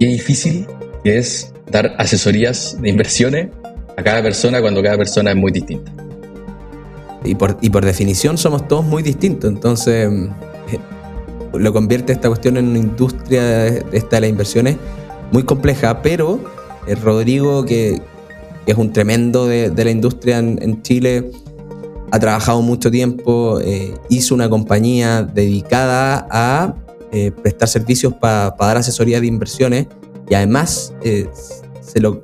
qué difícil es dar asesorías de inversiones a cada persona cuando cada persona es muy distinta. Y por, y por definición somos todos muy distintos, entonces eh, lo convierte esta cuestión en una industria esta de las inversiones muy compleja, pero eh, Rodrigo, que, es un tremendo de, la industria en, Chile, ha trabajado mucho tiempo, eh, hizo una compañía dedicada a prestar servicios para dar asesoría de inversiones y además se, lo,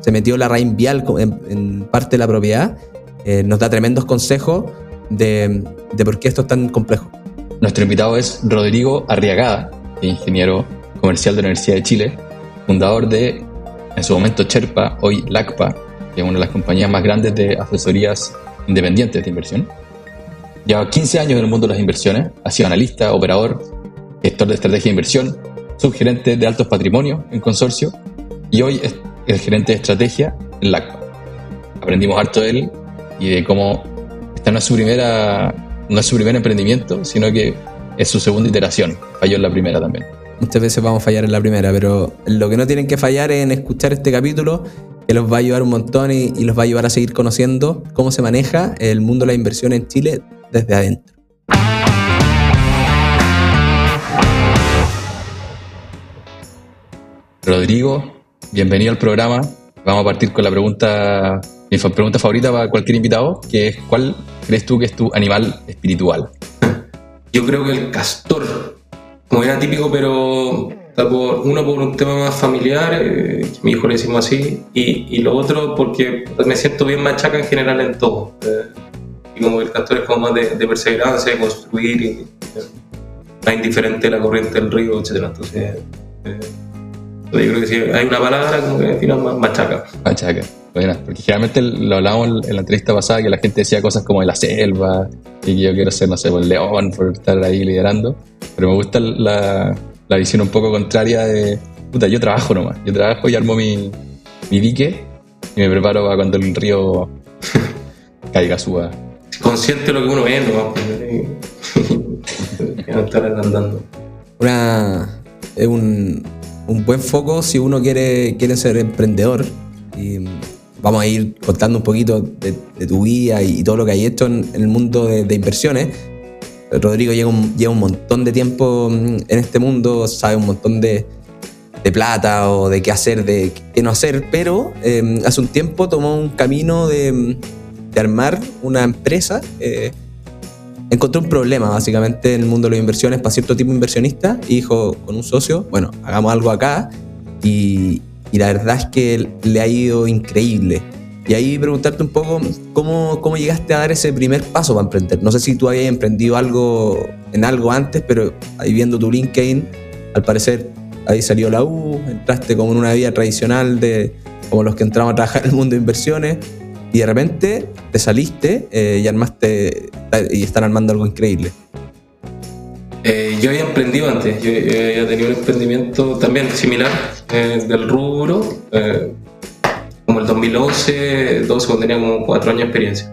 se metió la raíz vial en parte de la propiedad eh, nos da tremendos consejos de, por qué esto es tan complejo. Nuestro invitado es Rodrigo Arriagada, ingeniero comercial de la Universidad de Chile, fundador de, en su momento, Cherpa, hoy LACPA, que es una de las compañías más grandes de asesorías independientes de inversión. Lleva 15 años en el mundo de las inversiones, ha sido analista, operador, gestor de estrategia de inversión, subgerente de altos patrimonios en consorcio y hoy es el gerente de estrategia en LACPA. Aprendimos harto de él y de cómo esta no es su primera, no es su primer emprendimiento, sino que es su segunda iteración. Falló en la primera también. Muchas veces vamos a fallar en la primera, pero lo que no tienen que fallar es en escuchar este capítulo, que los va a ayudar un montón y, los va a ayudar a seguir conociendo cómo se maneja el mundo de la inversión en Chile desde adentro. Rodrigo, bienvenido al programa. Vamos a partir con la pregunta mi pregunta favorita para cualquier invitado, que es ¿cuál crees tú que es tu animal espiritual? Yo creo que el castor, como era típico, pero uno por un tema más familiar, eh, mi hijo le decimos así, y, y, lo otro porque me siento bien machaca en general en todo. Eh, y como el castor es como más de, perseverancia, de construir, y, eh, más indiferente la corriente del río, etc. Entonces, yo creo que sí, hay una palabra como que al final machaca. Machaca. Bueno, porque generalmente lo hablábamos en la entrevista pasada que la gente decía cosas como de la selva y que yo quiero ser, no sé, el león por estar ahí liderando. Pero me gusta la, la visión un poco contraria de, puta, yo trabajo nomás. Yo trabajo y armo mi, mi dique y me preparo para cuando el río caiga, suba. Consciente de lo que uno ve no estar andando. Una, es un, un buen foco si uno quiere, quiere ser emprendedor. Y vamos a ir contando un poquito de, tu vida y, todo lo que hay hecho en, el mundo de, inversiones. Rodrigo lleva un, lleva un, montón de tiempo en este mundo, sabe un montón de, plata o de qué hacer, de qué no hacer, pero em, hace un tiempo tomó un camino de, armar una empresa. Eh, encontró un problema básicamente en el mundo de las inversiones para cierto tipo de inversionista y dijo con un socio, bueno, hagamos algo acá y, y la verdad es que le ha ido increíble. Y ahí preguntarte un poco cómo, cómo llegaste a dar ese primer paso para emprender. No sé si tú habías emprendido algo en algo antes, pero ahí viendo tu LinkedIn, al parecer ahí salió la U, entraste como en una vida tradicional de como los que entramos a trabajar en el mundo de inversiones y de repente te saliste eh, y armaste y están armando algo increíble. Eh, yo había emprendido antes, yo, había tenido un emprendimiento también similar eh, del rubro, eh, como el 2011, 12, cuando tenía como cuatro años de experiencia.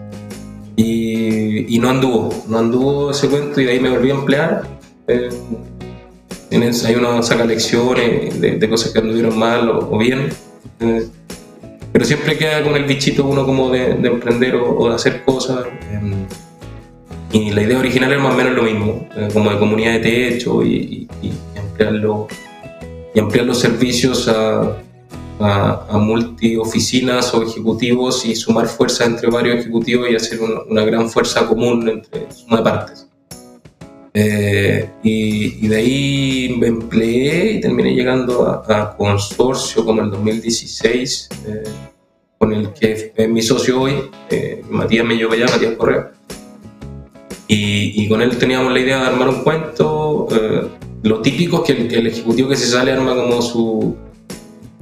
Y, y, no anduvo, no anduvo ese cuento y de ahí me volví a emplear. hay uno saca lecciones de, cosas que anduvieron mal o, bien. Pero siempre queda con el bichito uno como de, emprender o, o, de hacer cosas. Y la idea original es más o menos lo mismo, eh, como de comunidad de techo y, y, ampliar, y ampliar los servicios a, a, multi oficinas o ejecutivos y sumar fuerza entre varios ejecutivos y hacer una, gran fuerza común entre suma de partes. Eh, y, de ahí me empleé y terminé llegando a, consorcio como el 2016, eh, con el que es mi socio hoy, Matías Mellovallá, Matías Correa. Y, con él teníamos la idea de armar un cuento. Eh, lo típico es que el, ejecutivo que se sale arma como su.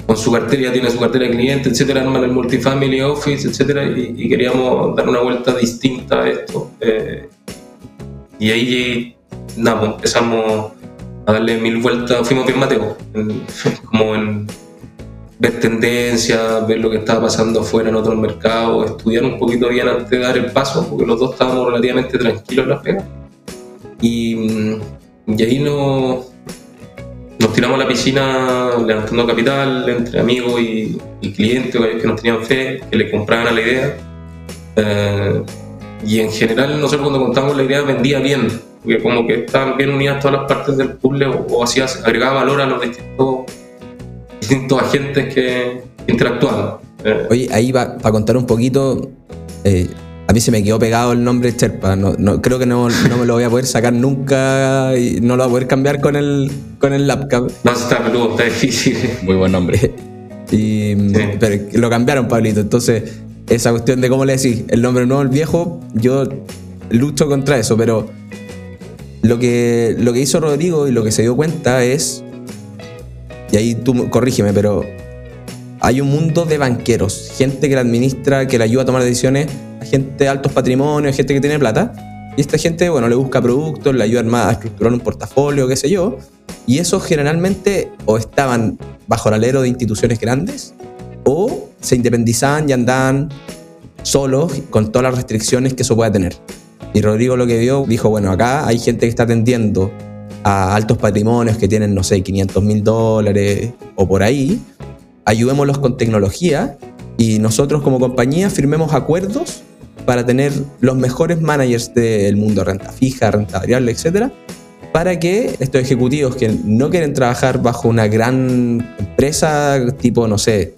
con su cartera, ya tiene su cartera de cliente, etcétera, arma el multifamily office, etcétera, y, queríamos dar una vuelta distinta a esto. Eh, y ahí, nada, pues empezamos a darle mil vueltas, fuimos bien Mateo, como en ver tendencias, ver lo que estaba pasando afuera en otros mercados, estudiar un poquito bien antes de dar el paso, porque los dos estábamos relativamente tranquilos en las pegas. Y, y ahí no, nos tiramos a la piscina levantando capital entre amigos y, y clientes que nos tenían fe, que le compraban a la idea. Eh, y en general nosotros cuando contamos la idea vendía bien, porque como que estaban bien unidas todas las partes del puzzle o, o hacía, agregaba valor a los distintos, distintos agentes que interactuaban. Eh, Oye, ahí para contar un poquito, eh, a mí se me quedó pegado el nombre Cherpa. No, no- creo que no, no me lo voy a poder sacar nunca y no lo voy a poder cambiar con el, con el laptop. no, está peludo, está difícil. Muy buen nombre. Y, Pero lo cambiaron, Pablito. Entonces, esa cuestión de cómo le decís el nombre nuevo al viejo, yo lucho contra eso. Pero lo que, lo que hizo Rodrigo y lo que se dio cuenta es, y ahí tú corrígeme, pero hay un mundo de banqueros, gente que la administra, que le ayuda a tomar decisiones, gente de altos patrimonios, gente que tiene plata. Y esta gente, bueno, le busca productos, le ayuda a estructurar un portafolio, qué sé yo. Y esos generalmente o estaban bajo el alero de instituciones grandes o se independizaban y andaban solos con todas las restricciones que eso pueda tener. Y Rodrigo lo que vio, dijo, bueno, acá hay gente que está atendiendo a altos patrimonios que tienen, no sé, 500 mil dólares o por ahí, ayudémoslos con tecnología y nosotros como compañía firmemos acuerdos para tener los mejores managers del mundo, renta fija, renta variable, etcétera, para que estos ejecutivos que no quieren trabajar bajo una gran empresa tipo, no sé,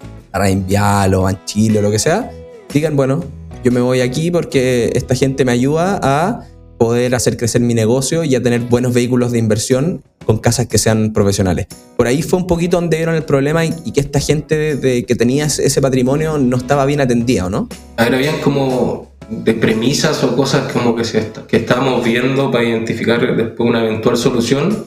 Vial o Banchile o lo que sea, digan, bueno, yo me voy aquí porque esta gente me ayuda a poder hacer crecer mi negocio y a tener buenos vehículos de inversión con casas que sean profesionales. Por ahí fue un poquito donde vieron el problema y, y que esta gente de, de que tenía ese patrimonio no estaba bien atendida, ¿o no? A ver, habían como de premisas o cosas como que, se que estábamos viendo para identificar después una eventual solución.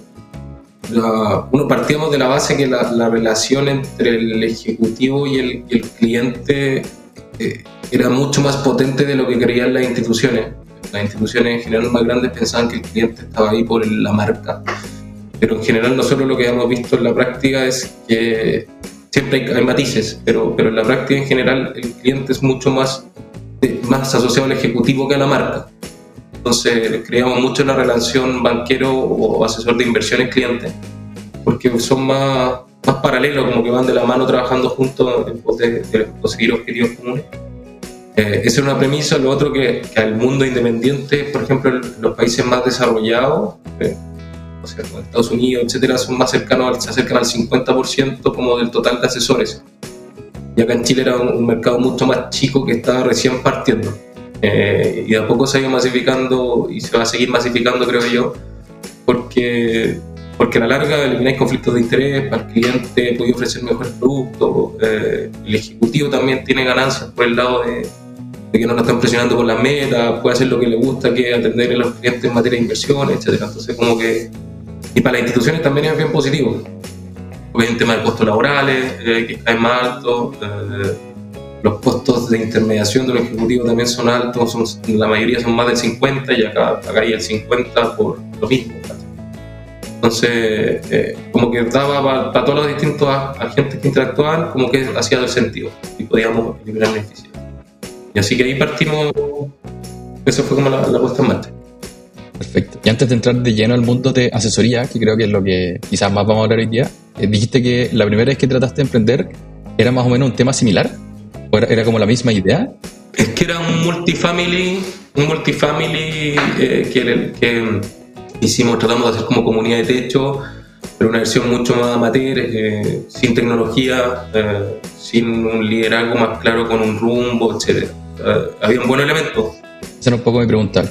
Uno partíamos de la base que la, la relación entre el ejecutivo y el, cliente eh, era mucho más potente de lo que creían las instituciones. Las instituciones en general más grandes pensaban que el cliente estaba ahí por la marca. Pero en general nosotros lo que hemos visto en la práctica es que siempre hay, hay matices, pero, pero en la práctica en general el cliente es mucho más de- más asociado al ejecutivo que a la marca. Entonces creamos mucho la relación banquero o asesor de inversiones cliente, porque son más, más paralelos, como que van de la mano trabajando juntos en pos de, de conseguir objetivos comunes. Eh, esa es una premisa. Lo otro que, que al mundo independiente, por ejemplo, en los países más desarrollados, eh, o sea, como Estados Unidos, etcétera, son más cercanos, se acercan al 50% como del total de asesores. Y acá en Chile era un, un mercado mucho más chico que estaba recién partiendo. Eh, y de a poco se ha ido masificando y se va a seguir masificando, creo yo, porque, porque a la larga elimináis conflictos de interés, para el cliente puede ofrecer mejores productos, eh, el ejecutivo también tiene ganancias por el lado de, de que no lo están presionando con las metas, puede hacer lo que le gusta, que atender a los clientes en materia de inversiones, etc. Entonces, como que. Y para las instituciones también es bien positivo porque hay un tema de costos laborales eh, que caen más altos, eh, los costos de intermediación de los ejecutivos también son altos, son, la mayoría son más del 50 y acá pagaría el 50 por lo mismo. Entonces, eh, como que daba para todos los distintos agentes que interactuaban, como que hacía el sentido y podíamos eliminar beneficios. Y así que ahí partimos, eso fue como la, la puesta en marcha. Perfecto. Y antes de entrar de lleno al mundo de asesoría, que creo que es lo que quizás más vamos a hablar hoy día, eh, dijiste que la primera vez que trataste de emprender era más o menos un tema similar. ¿O era, era como la misma idea? Es que era un multifamily, un multifamily eh, que, que hicimos, tratamos de hacer como comunidad de techo, pero una versión mucho más amateur, eh, sin tecnología, eh, sin un liderazgo más claro, con un rumbo, etc. había un buen elemento. Esa era un poco mi pregunta.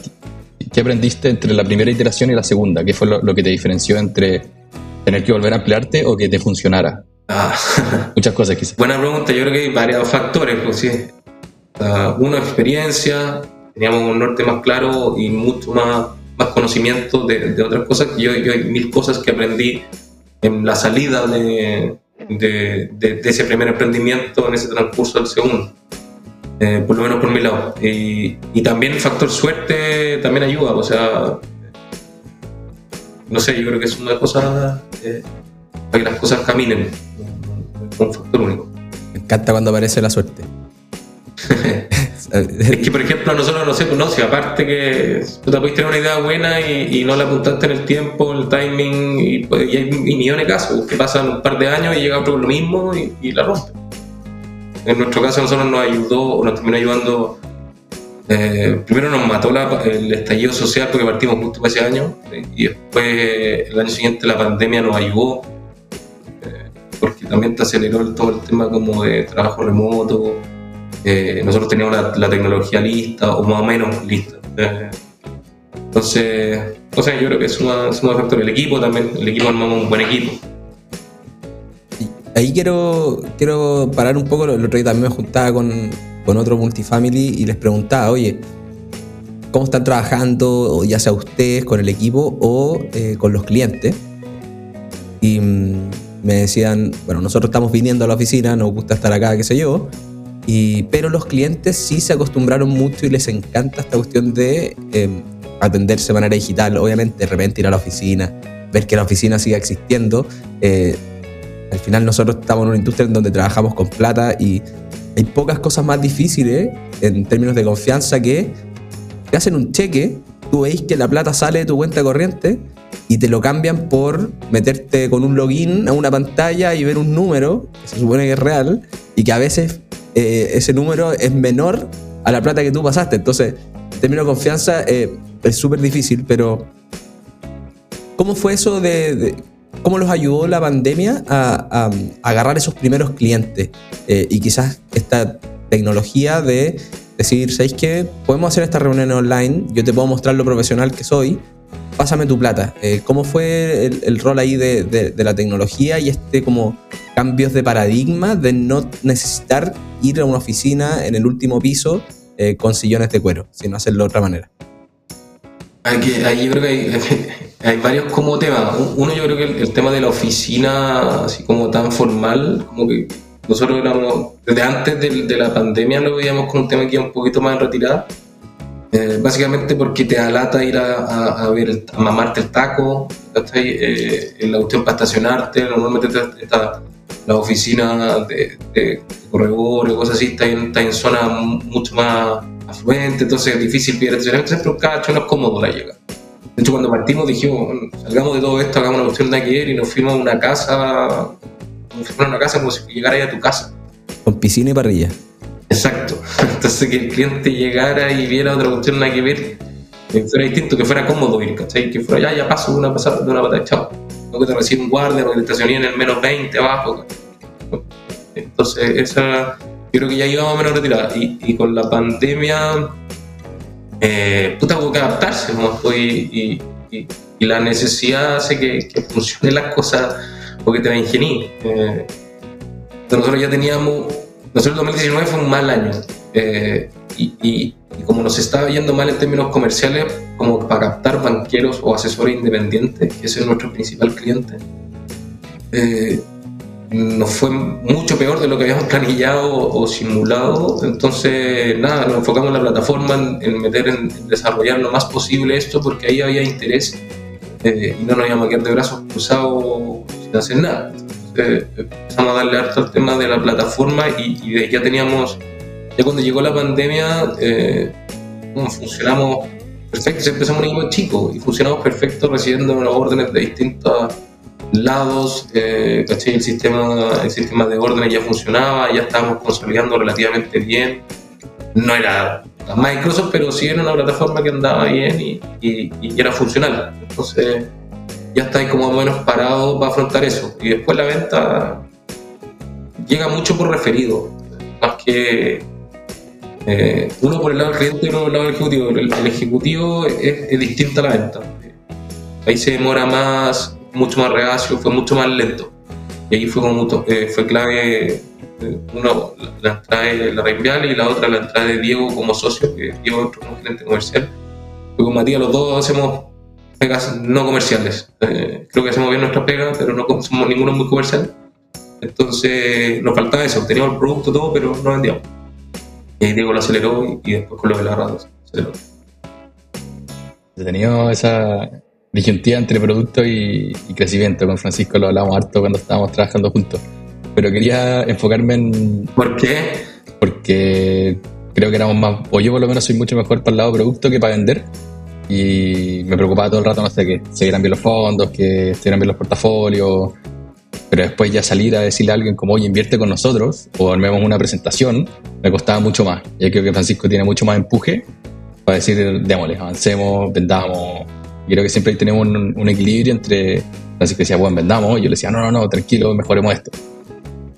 ¿Qué aprendiste entre la primera iteración y la segunda? ¿Qué fue lo, lo que te diferenció entre tener que volver a emplearte o que te funcionara? Ah, Muchas cosas quizás. buena pregunta, yo creo que hay varios factores. Pues, sí. Ah, una, experiencia, teníamos un norte más claro y mucho más, más conocimiento de, de otras cosas. Yo, yo hay mil cosas que aprendí en la salida de, de, de- de ese primer emprendimiento, en ese transcurso del segundo. Eh, por lo menos por mi lado. Y, y también el factor suerte también ayuda, o sea, no sé, yo creo que es una cosa eh, para que las cosas caminen, un factor único. Me encanta cuando aparece la suerte. es que, por ejemplo, a nosotros no sé, no, si aparte que tú te puedes tener una idea buena y, no la apuntaste en el tiempo, el timing, y, pues, hay millones de casos que pasan un par de años y llega otro lo mismo y, la rompe. En nuestro caso, a nosotros nos ayudó, nos terminó ayudando. Eh, primero nos mató el estallido social porque partimos justo ese año, y después el año siguiente la pandemia nos ayudó eh, porque también te aceleró todo el tema como de trabajo remoto, eh, nosotros teníamos la, tecnología lista o más o menos lista. Entonces, o sea, yo creo que es un factor. El equipo también, el equipo armamos un buen equipo. Ahí quiero, quiero parar un poco. El otro día también me juntaba con, con otro multifamily y les preguntaba, oye, ¿cómo están trabajando, ya sea ustedes con el equipo o eh, con los clientes? Y mm, me decían, bueno, nosotros estamos viniendo a la oficina, nos gusta estar acá, qué sé yo, pero los clientes sí se acostumbraron mucho y les encanta esta cuestión de em, atenderse de manera digital. Obviamente, de repente ir a la oficina, ver que la oficina siga existiendo. Eh, al final nosotros estamos en una industria en donde trabajamos con plata y hay pocas cosas más difíciles en términos de confianza que te hacen un cheque, tú veis que la plata sale de tu cuenta corriente y te lo cambian por meterte con un login a una pantalla y ver un número que se supone que es real y que a veces eh, ese número es menor a la plata que tú pasaste. Entonces, en términos de confianza, eh, es súper difícil, pero ¿cómo fue eso de, cómo los ayudó la pandemia a, agarrar esos primeros clientes? Eh, y quizás esta tecnología de decir, ¿sabéis qué? Podemos hacer esta reunión online, yo te puedo mostrar lo profesional que soy, pásame tu plata. ¿Cómo fue el, rol ahí de, de, la tecnología y este como cambios de paradigma de no necesitar ir a una oficina en el último piso eh, con sillones de cuero, sino hacerlo de otra manera. ahí yo creo que hay, varios como temas. Uno yo creo que el, tema de la oficina, así como tan formal, como que nosotros éramos, desde antes de, la pandemia lo veíamos con un tema que iba un poquito más en retirada. Eh, básicamente porque te alata ir a, ver, a mamarte el taco, eh, la cuestión para estacionarte, normalmente está las oficinas de, de corredores, cosas así, está en, en zona mucho más afluente, entonces es difícil pillar estacionamiento, un cacho, no es cómodo la llegada. De hecho, cuando partimos dijimos, salgamos de todo esto, hagamos una cuestión de ayer y nos fuimos a una casa, nos fuimos a una casa como si llegara a tu casa. Con piscina y parrilla. Exacto. Entonces que el cliente llegara y viera otra cuestión nada que ver, que fuera distinto, que fuera cómodo ir, ¿cachai? Que fuera, ya, ya paso de una pasada, de una pata, chao no que te recibe un guardia, no que te estacioné en el menos 20 abajo. Entonces, esa, yo creo que ya íbamos a menos retirada. Y, y con la pandemia, eh, puta, hubo que adaptarse, ¿no? y, y, y, la necesidad hace que, que, funcionen las cosas porque te la ingení. Eh, nosotros ya teníamos, nosotros el 2019 fue un mal año. Eh, y, y como nos estaba yendo mal en términos comerciales, como para captar banqueros o asesores independientes, que ese es nuestro principal cliente, eh, nos fue mucho peor de lo que habíamos planillado o simulado. Entonces, nada, nos enfocamos en la plataforma, en, meter, en, desarrollar lo más posible esto, porque ahí había interés eh, y no nos íbamos a quedar de brazos cruzados sin hacer nada. Entonces, empezamos a darle harto al tema de la plataforma y, y ya teníamos ya cuando llegó la pandemia, eh, funcionamos perfecto. Empezamos un equipo chico y funcionamos perfecto recibiendo las órdenes de distintos lados. Eh, el, sistema, el sistema de órdenes ya funcionaba, ya estábamos consolidando relativamente bien. No era Microsoft, pero sí era una plataforma que andaba bien y, y, era funcional. Entonces ya estáis como menos parado para afrontar eso. Y después la venta llega mucho por referido, más que eh, uno por el lado del cliente y uno por el lado del ejecutivo. El, ejecutivo es, distinto a la venta. Ahí se demora más, mucho más reacio, fue mucho más lento. Y ahí fue, como, eh, fue clave, eh, uno, la entrada de la Reinvial y la otra la entrada de Diego como socio, que Diego es otro gerente comercial. Porque con Matías los dos hacemos pegas no comerciales. creo que hacemos bien nuestra pega, pero no somos ninguno muy comercial. Entonces nos faltaba eso, teníamos el producto todo, pero no vendíamos. Y ahí Diego lo aceleró y, después con lo de la radio aceleró. He tenido esa disyuntiva entre producto y, crecimiento. Con Francisco lo hablamos harto cuando estábamos trabajando juntos. Pero quería enfocarme en. ¿Por qué? porque creo que éramos más, o yo por lo menos soy mucho mejor para el lado producto que para vender. Y me preocupaba todo el rato, no sé, que se vieran bien los fondos, que estuvieran bien los portafolios. Pero después ya salir a decirle a alguien como, oye, invierte con nosotros o armemos una presentación, me costaba mucho más. Y creo que Francisco tiene mucho más empuje para decir, démosle, avancemos, vendamos. Y creo que siempre tenemos un, un equilibrio entre Francisco decía, bueno, vendamos. Y yo le decía, no, no, no, tranquilo, mejoremos esto.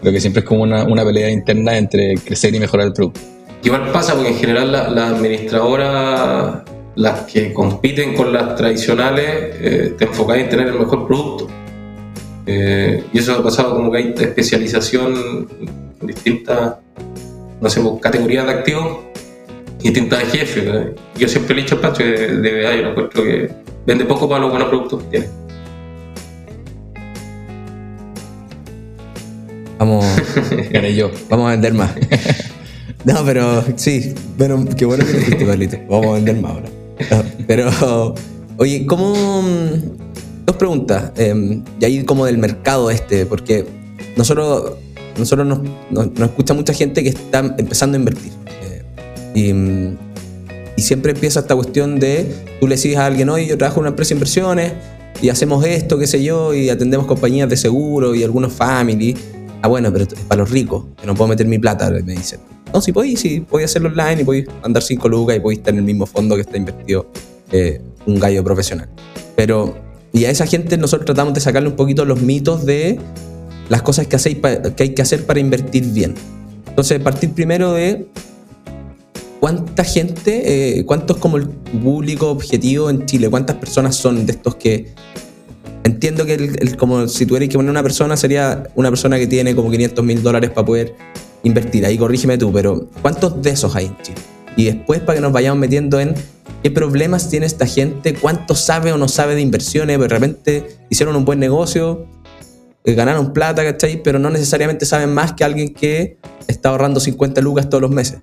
Creo que siempre es como una, una pelea interna entre crecer y mejorar el producto. Igual pasa porque en general las la administradoras, las que compiten con las tradicionales, eh, te enfocas en tener el mejor producto. Eh, y eso ha pasado como que hay especialización en distintas, no sé, pues, categorías de activos, distintas jefes. ¿verdad? Yo siempre le he dicho al Pacho que de, de verdad yo no encuentro que vende poco para los buenos productos que tiene. Vamos, yo. vamos a vender más. No, pero sí, bueno, qué bueno que lo Carlito. Vamos a vender más ahora. Pero, oye, ¿cómo. mm, Dos preguntas. eh, y ahí como del mercado este, porque nosotros, nosotros nos, nos, nos escucha mucha gente que está empezando a invertir. eh, y, mm, y siempre empieza esta cuestión de, tú le dices a alguien, oye, yo trabajo en una empresa de inversiones y hacemos esto, qué sé yo, y atendemos compañías de seguro y algunos family. Ah, bueno, pero es para los ricos, que no puedo meter mi plata, me dicen. No, si podéis, sí, podéis hacerlo online y podéis mandar 5 lucas y podéis estar en el mismo fondo que está invertido eh, un gallo profesional. Pero, y a esa gente nosotros tratamos de sacarle un poquito los mitos de las cosas que, hacéis que hay que hacer para invertir bien. Entonces, partir primero de cuánta gente, eh, cuánto es como el público objetivo en Chile, cuántas personas son de estos que entiendo que el, el- como si tuvierais que poner una persona sería una persona que tiene como 500 mil dólares para poder invertir. Ahí corrígeme tú, pero ¿cuántos de esos hay en Chile? Y después para que nos vayamos metiendo en qué problemas tiene esta gente, cuánto sabe o no sabe de inversiones, de repente hicieron un buen negocio, eh, ganaron plata, ¿cachai? Pero no necesariamente saben más que alguien que está ahorrando 50 lucas todos los meses.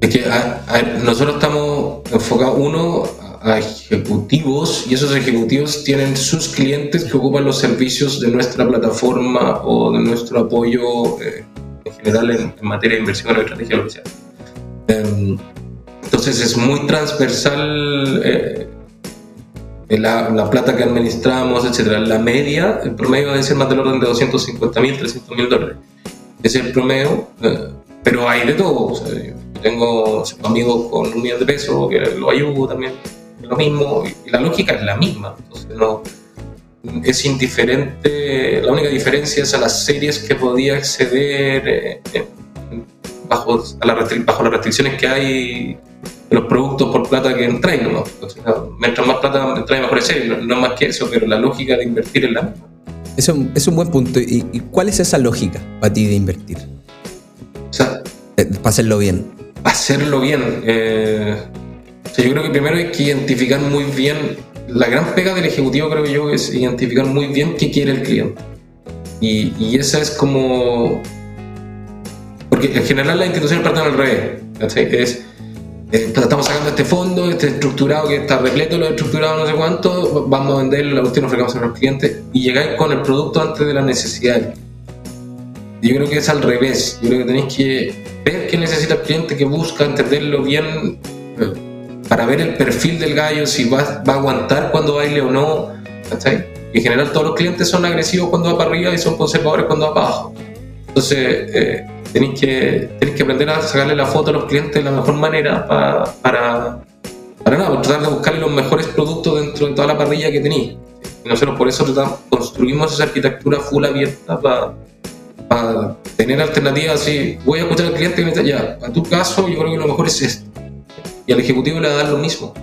Es que a- a- nosotros estamos enfocados, uno, a ejecutivos y esos ejecutivos tienen sus clientes que ocupan los servicios de nuestra plataforma o de nuestro apoyo eh, en general en, en materia de inversión o estrategia lo que sea. Em, entonces es muy transversal eh, la, la plata que administramos, etc. La media, el promedio debe ser más del orden de 250 mil, 300 mil dólares. Es el promedio, eh, pero hay de todo. o sea, yo tengo amigos con un millón de pesos que lo ayudo también, lo mismo, y la lógica es la misma. Entonces, no, es indiferente, la única diferencia es a las series que podía acceder eh, eh, bajo, a la bajo las restricciones que hay los productos por plata que entráis. ¿no? Entonces, no, mientras más plata entráis, mejores series, no, no más que eso, pero la lógica de invertir es la misma. Es un- es un buen punto. ¿Y, y cuál es esa lógica para ti de invertir? O sea, Eh, para hacerlo bien. hacerlo bien. eh, sea, yo creo que primero hay que identificar muy bien, la gran pega del ejecutivo creo yo es identificar muy bien qué quiere el cliente. Y, y esa es como... Porque en general las instituciones parten al revés. Es, eh, estamos sacando este fondo, este estructurado que está repleto, lo estructurado no sé cuánto, vamos a vender la cuestión, ofrecemos a los clientes y llegáis con el producto antes de la necesidad. Yo creo que es al revés. Yo creo que tenéis que ver qué necesita el cliente, que busca, entenderlo bien, para ver el perfil del gallo, si va, va a aguantar cuando baile o no. ¿cachai? Y en general todos los clientes son agresivos cuando va para arriba y son conservadores cuando va para abajo. Entonces, eh, tenéis, que, tenéis que aprender a sacarle la foto a los clientes de la mejor manera pa- para, para nada, tratar de buscarle los mejores productos dentro de toda la parrilla que tenéis. Y nosotros por eso construimos esa arquitectura full abierta para para tener alternativas así, voy a escuchar al cliente que me dice, ya, a tu caso yo creo que lo mejor es esto. Y al ejecutivo le va a dar lo mismo.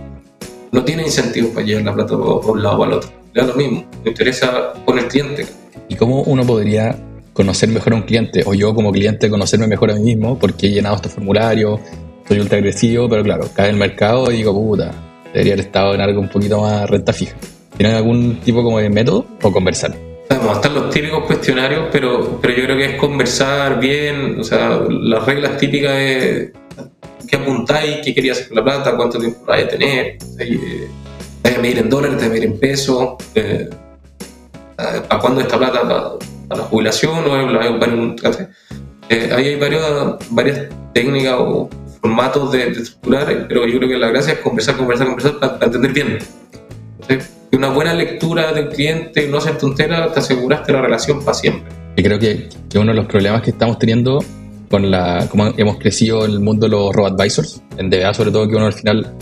No tiene incentivos para llevar la plata por un lado o al otro. Le da lo mismo. Le interesa con el cliente. ¿Y cómo uno podría conocer mejor a un cliente? O yo como cliente conocerme mejor a mí mismo porque he llenado estos formularios, soy ultra agresivo, pero claro, cae el mercado y digo, puta, debería haber estado en algo un poquito más renta fija. ¿Tienen algún tipo como de método o conversar? Vamos, están los típicos cuestionarios, pero, pero yo creo que es conversar bien, o sea, las reglas típicas es qué apuntáis, qué querías hacer con la plata, cuánto tiempo la vais a tener, te vas a medir en dólares, te vas a medir en pesos, eh, ¿para cuándo esta plata? ¿Para, para la jubilación o la eh, ahí hay varios, varias técnicas o formatos de, estructurar, pero yo creo que la gracia es conversar, conversar, conversar para, entender bien. una buena lectura del cliente, no hacer tonteras, te aseguraste la relación para siempre. Y creo que, que, uno de los problemas que estamos teniendo con la como hemos crecido en el mundo de los robo-advisors, en DBA sobre todo, que uno al final,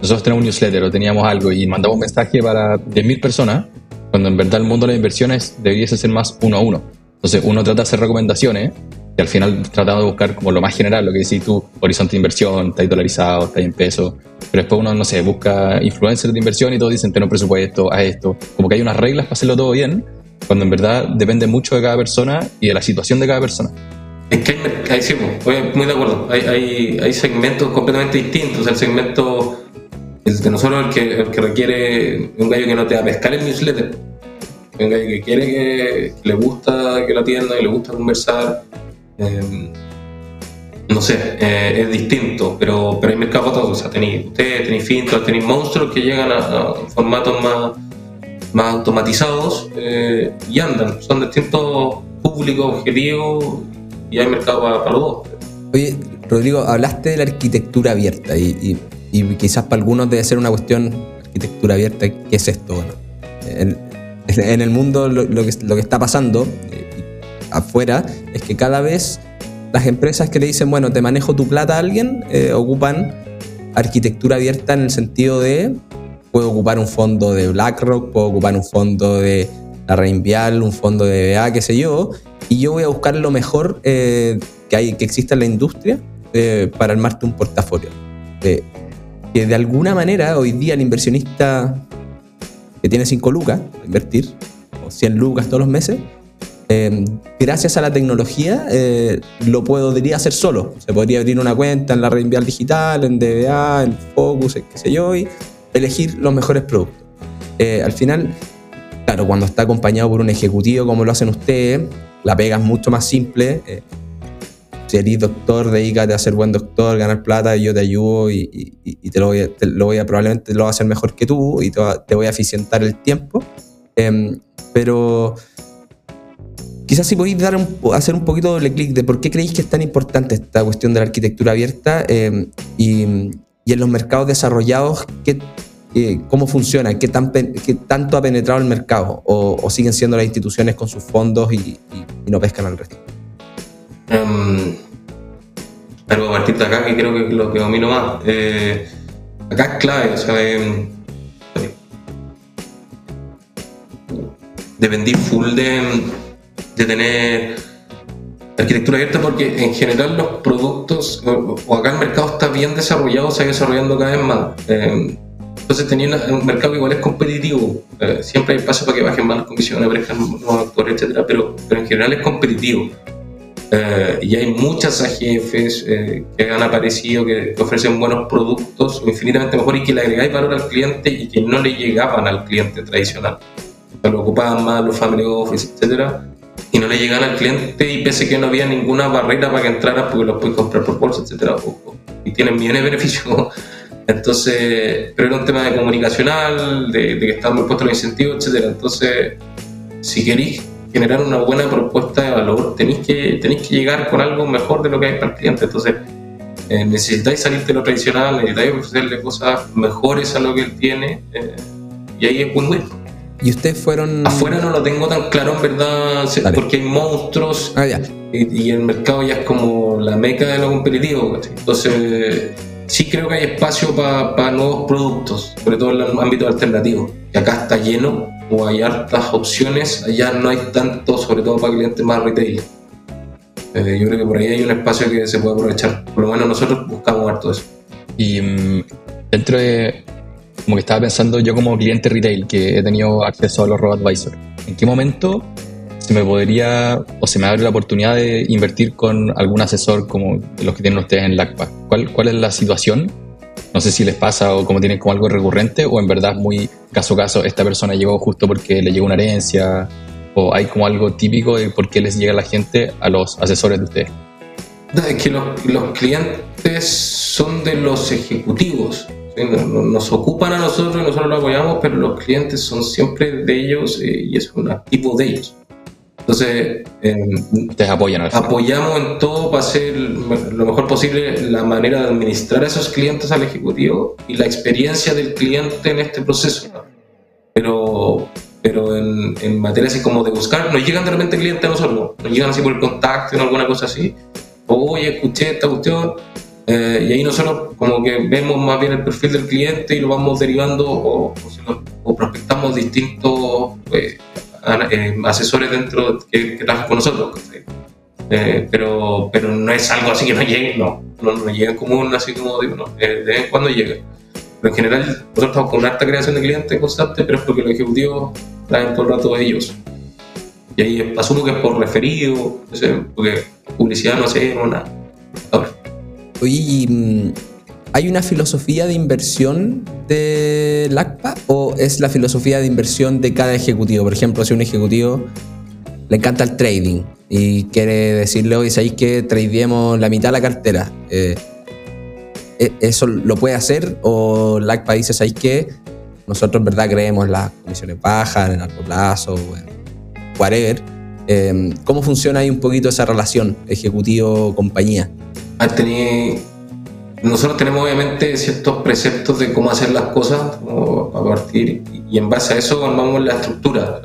nosotros tenemos un newsletter o teníamos algo y mandamos un mensaje para 10.000 personas, cuando en verdad el mundo de las inversiones debería ser más uno a uno. Entonces uno trata de hacer recomendaciones y al final tratamos de buscar como lo más general, lo que decís tú, horizonte de inversión, está ahí dolarizado, está ahí en peso, pero después uno, no sé, busca influencers de inversión y todos dicen, ten un presupuesto, a esto, como que hay unas reglas para hacerlo todo bien, cuando en verdad depende mucho de cada persona y de la situación de cada persona. Es que hay, sí, pues, muy de acuerdo, hay, hay, hay, segmentos completamente distintos, el segmento el de nosotros el que, el que requiere un gallo que no te va a pescar el newsletter, un gallo que quiere que, que le gusta que lo atienda, que le gusta conversar, Em, no sé, eh, es distinto, pero, pero hay mercados todos. O sea, tenéis ustedes, tenéis Fintos, tenéis monstruos que llegan a, formatos más, más automatizados eh, y andan. Son distintos públicos, objetivos y hay mercado para, los dos. Oye, Rodrigo, hablaste de la arquitectura abierta y, quizás para algunos debe ser una cuestión, arquitectura abierta, ¿qué es esto? Bueno, en, el mundo lo, que, está pasando afuera es que cada vez las empresas que le dicen, bueno, te manejo tu plata a alguien, eh, ocupan arquitectura abierta en el sentido de, puedo ocupar un fondo de BlackRock, puedo ocupar un fondo de la Reinvial, un fondo de BA, qué sé yo, y yo voy a buscar lo mejor eh, que, hay, que exista en la industria eh, para armarte un portafolio. que de alguna manera hoy día el inversionista que tiene 5 lucas, invertir, o 100 lucas todos los meses, eh, gracias a la tecnología eh, lo podría hacer solo. Se podría abrir una cuenta en la red digital, en DBA, en Focus, qué sé yo, y elegir los mejores productos. Eh, al final, claro, cuando está acompañado por un ejecutivo como lo hacen ustedes, la pega es mucho más simple. si eres doctor, dedícate a ser buen doctor, ganar plata, y yo te ayudo y, te, lo voy a, probablemente lo voy a hacer mejor que tú y te, voy a eficientar el tiempo. pero Quizás si podéis dar hacer un poquito de clic de por qué creéis que es tan importante esta cuestión de la arquitectura abierta eh, y, en los mercados desarrollados, ¿qué, ¿cómo funciona? ¿Qué, tan, ¿Qué, tanto ha penetrado el mercado? ¿O, siguen siendo las instituciones con sus fondos y, no pescan al resto? Um, pero a partir de acá, que creo que es lo que domino más. Eh, acá es clave, o sea, em, dependí full de tener arquitectura abierta porque en general los productos o acá el mercado está bien desarrollado, se va desarrollando cada vez más. Eh, entonces tenía un mercado igual es competitivo. Eh, siempre hay espacio para que bajen más las comisiones, aparezcan nuevos actores, etc. Pero, pero en general es competitivo. Eh, y hay muchas AGFs que han aparecido que, ofrecen buenos productos infinitamente mejor y que le agregáis valor al cliente y que no le llegaban al cliente tradicional. lo ocupaban más los family office, etcétera y no le llegan al cliente y pese que no había ninguna barrera para que entrara porque los puedes comprar por bolsa, etcétera, y tienen millones de beneficios. Entonces, pero era un tema de comunicacional, de, que estaban muy puestos los incentivos, etcétera. Entonces, si queréis generar una buena propuesta de valor, tenéis que, tenéis que llegar con algo mejor de lo que hay para el cliente. Entonces, eh, necesitáis salir de lo tradicional, necesitáis ofrecerle cosas mejores a lo que él tiene, eh, y ahí es win-win. ¿Y ustedes fueron...? Afuera no lo tengo tan claro, en verdad, porque hay monstruos ah, Y, el mercado ya es como la meca de lo competitivo. Entonces, sí creo que hay espacio para nuevos productos, sobre todo en el ámbito alternativo. Y acá está lleno, o hay hartas opciones, allá no hay tanto, sobre todo para clientes más retail. Eh, yo creo que por ahí hay un espacio que se puede aprovechar. Por lo menos nosotros buscamos harto eso. Y mm, dentro de como que estaba pensando yo como cliente retail que he tenido acceso a los robo-advisor, ¿en qué momento se me podría o se me abre la oportunidad de invertir con algún asesor como los que tienen ustedes en LACPA? ¿Cuál, es la situación? No sé si les pasa o como tienen como algo recurrente o en verdad muy caso a caso, esta persona llegó justo porque le llegó una herencia o hay como algo típico de por qué les llega la gente a los asesores de ustedes. Es que los, los clientes son de los ejecutivos nos ocupan a nosotros y nosotros lo apoyamos, pero los clientes son siempre de ellos eh, y es un activo de ellos. Entonces, em, Ustedes apoyan al apoyamos en todo para hacer lo mejor posible la manera de administrar a esos clientes al ejecutivo y la experiencia del cliente en este proceso. Pero, pero en, en materia así como de buscar, nos llegan de repente clientes a nosotros, nos llegan así por el contacto o alguna cosa así. Oye, escuché esta cuestión. eh, y ahí nosotros como que vemos más bien el perfil del cliente y lo vamos derivando o, o, o prospectamos distintos eh, a- eh, asesores dentro que, que trabajan con nosotros. Eh, pero, pero no es algo así que no llegue, no, no, no llega en común, así como digo, no, eh, de vez cuando llega. Pero en general, nosotros estamos con una alta creación de clientes constante, pero es porque los ejecutivos traen todo el rato ellos. Y ahí asumo que es por referido, no sé, porque publicidad no no nada. Oye, y, mm, ¿hay una filosofía de inversión de LACPA o es la filosofía de inversión de cada ejecutivo? Por ejemplo, si un ejecutivo le encanta el trading y quiere decirle, oye, ¿sabéis que tradeemos la mitad de la cartera? Eh, ¿e- ¿Eso lo puede hacer? ¿O LACPA dice, ¿sabéis que nosotros en verdad creemos las comisiones bajas, en el largo plazo, o en whatever? Eh, ¿Cómo funciona ahí un poquito esa relación ejecutivo-compañía? Tení- nosotros tenemos obviamente ciertos preceptos de cómo hacer las cosas a partir y en base a eso armamos la estructura.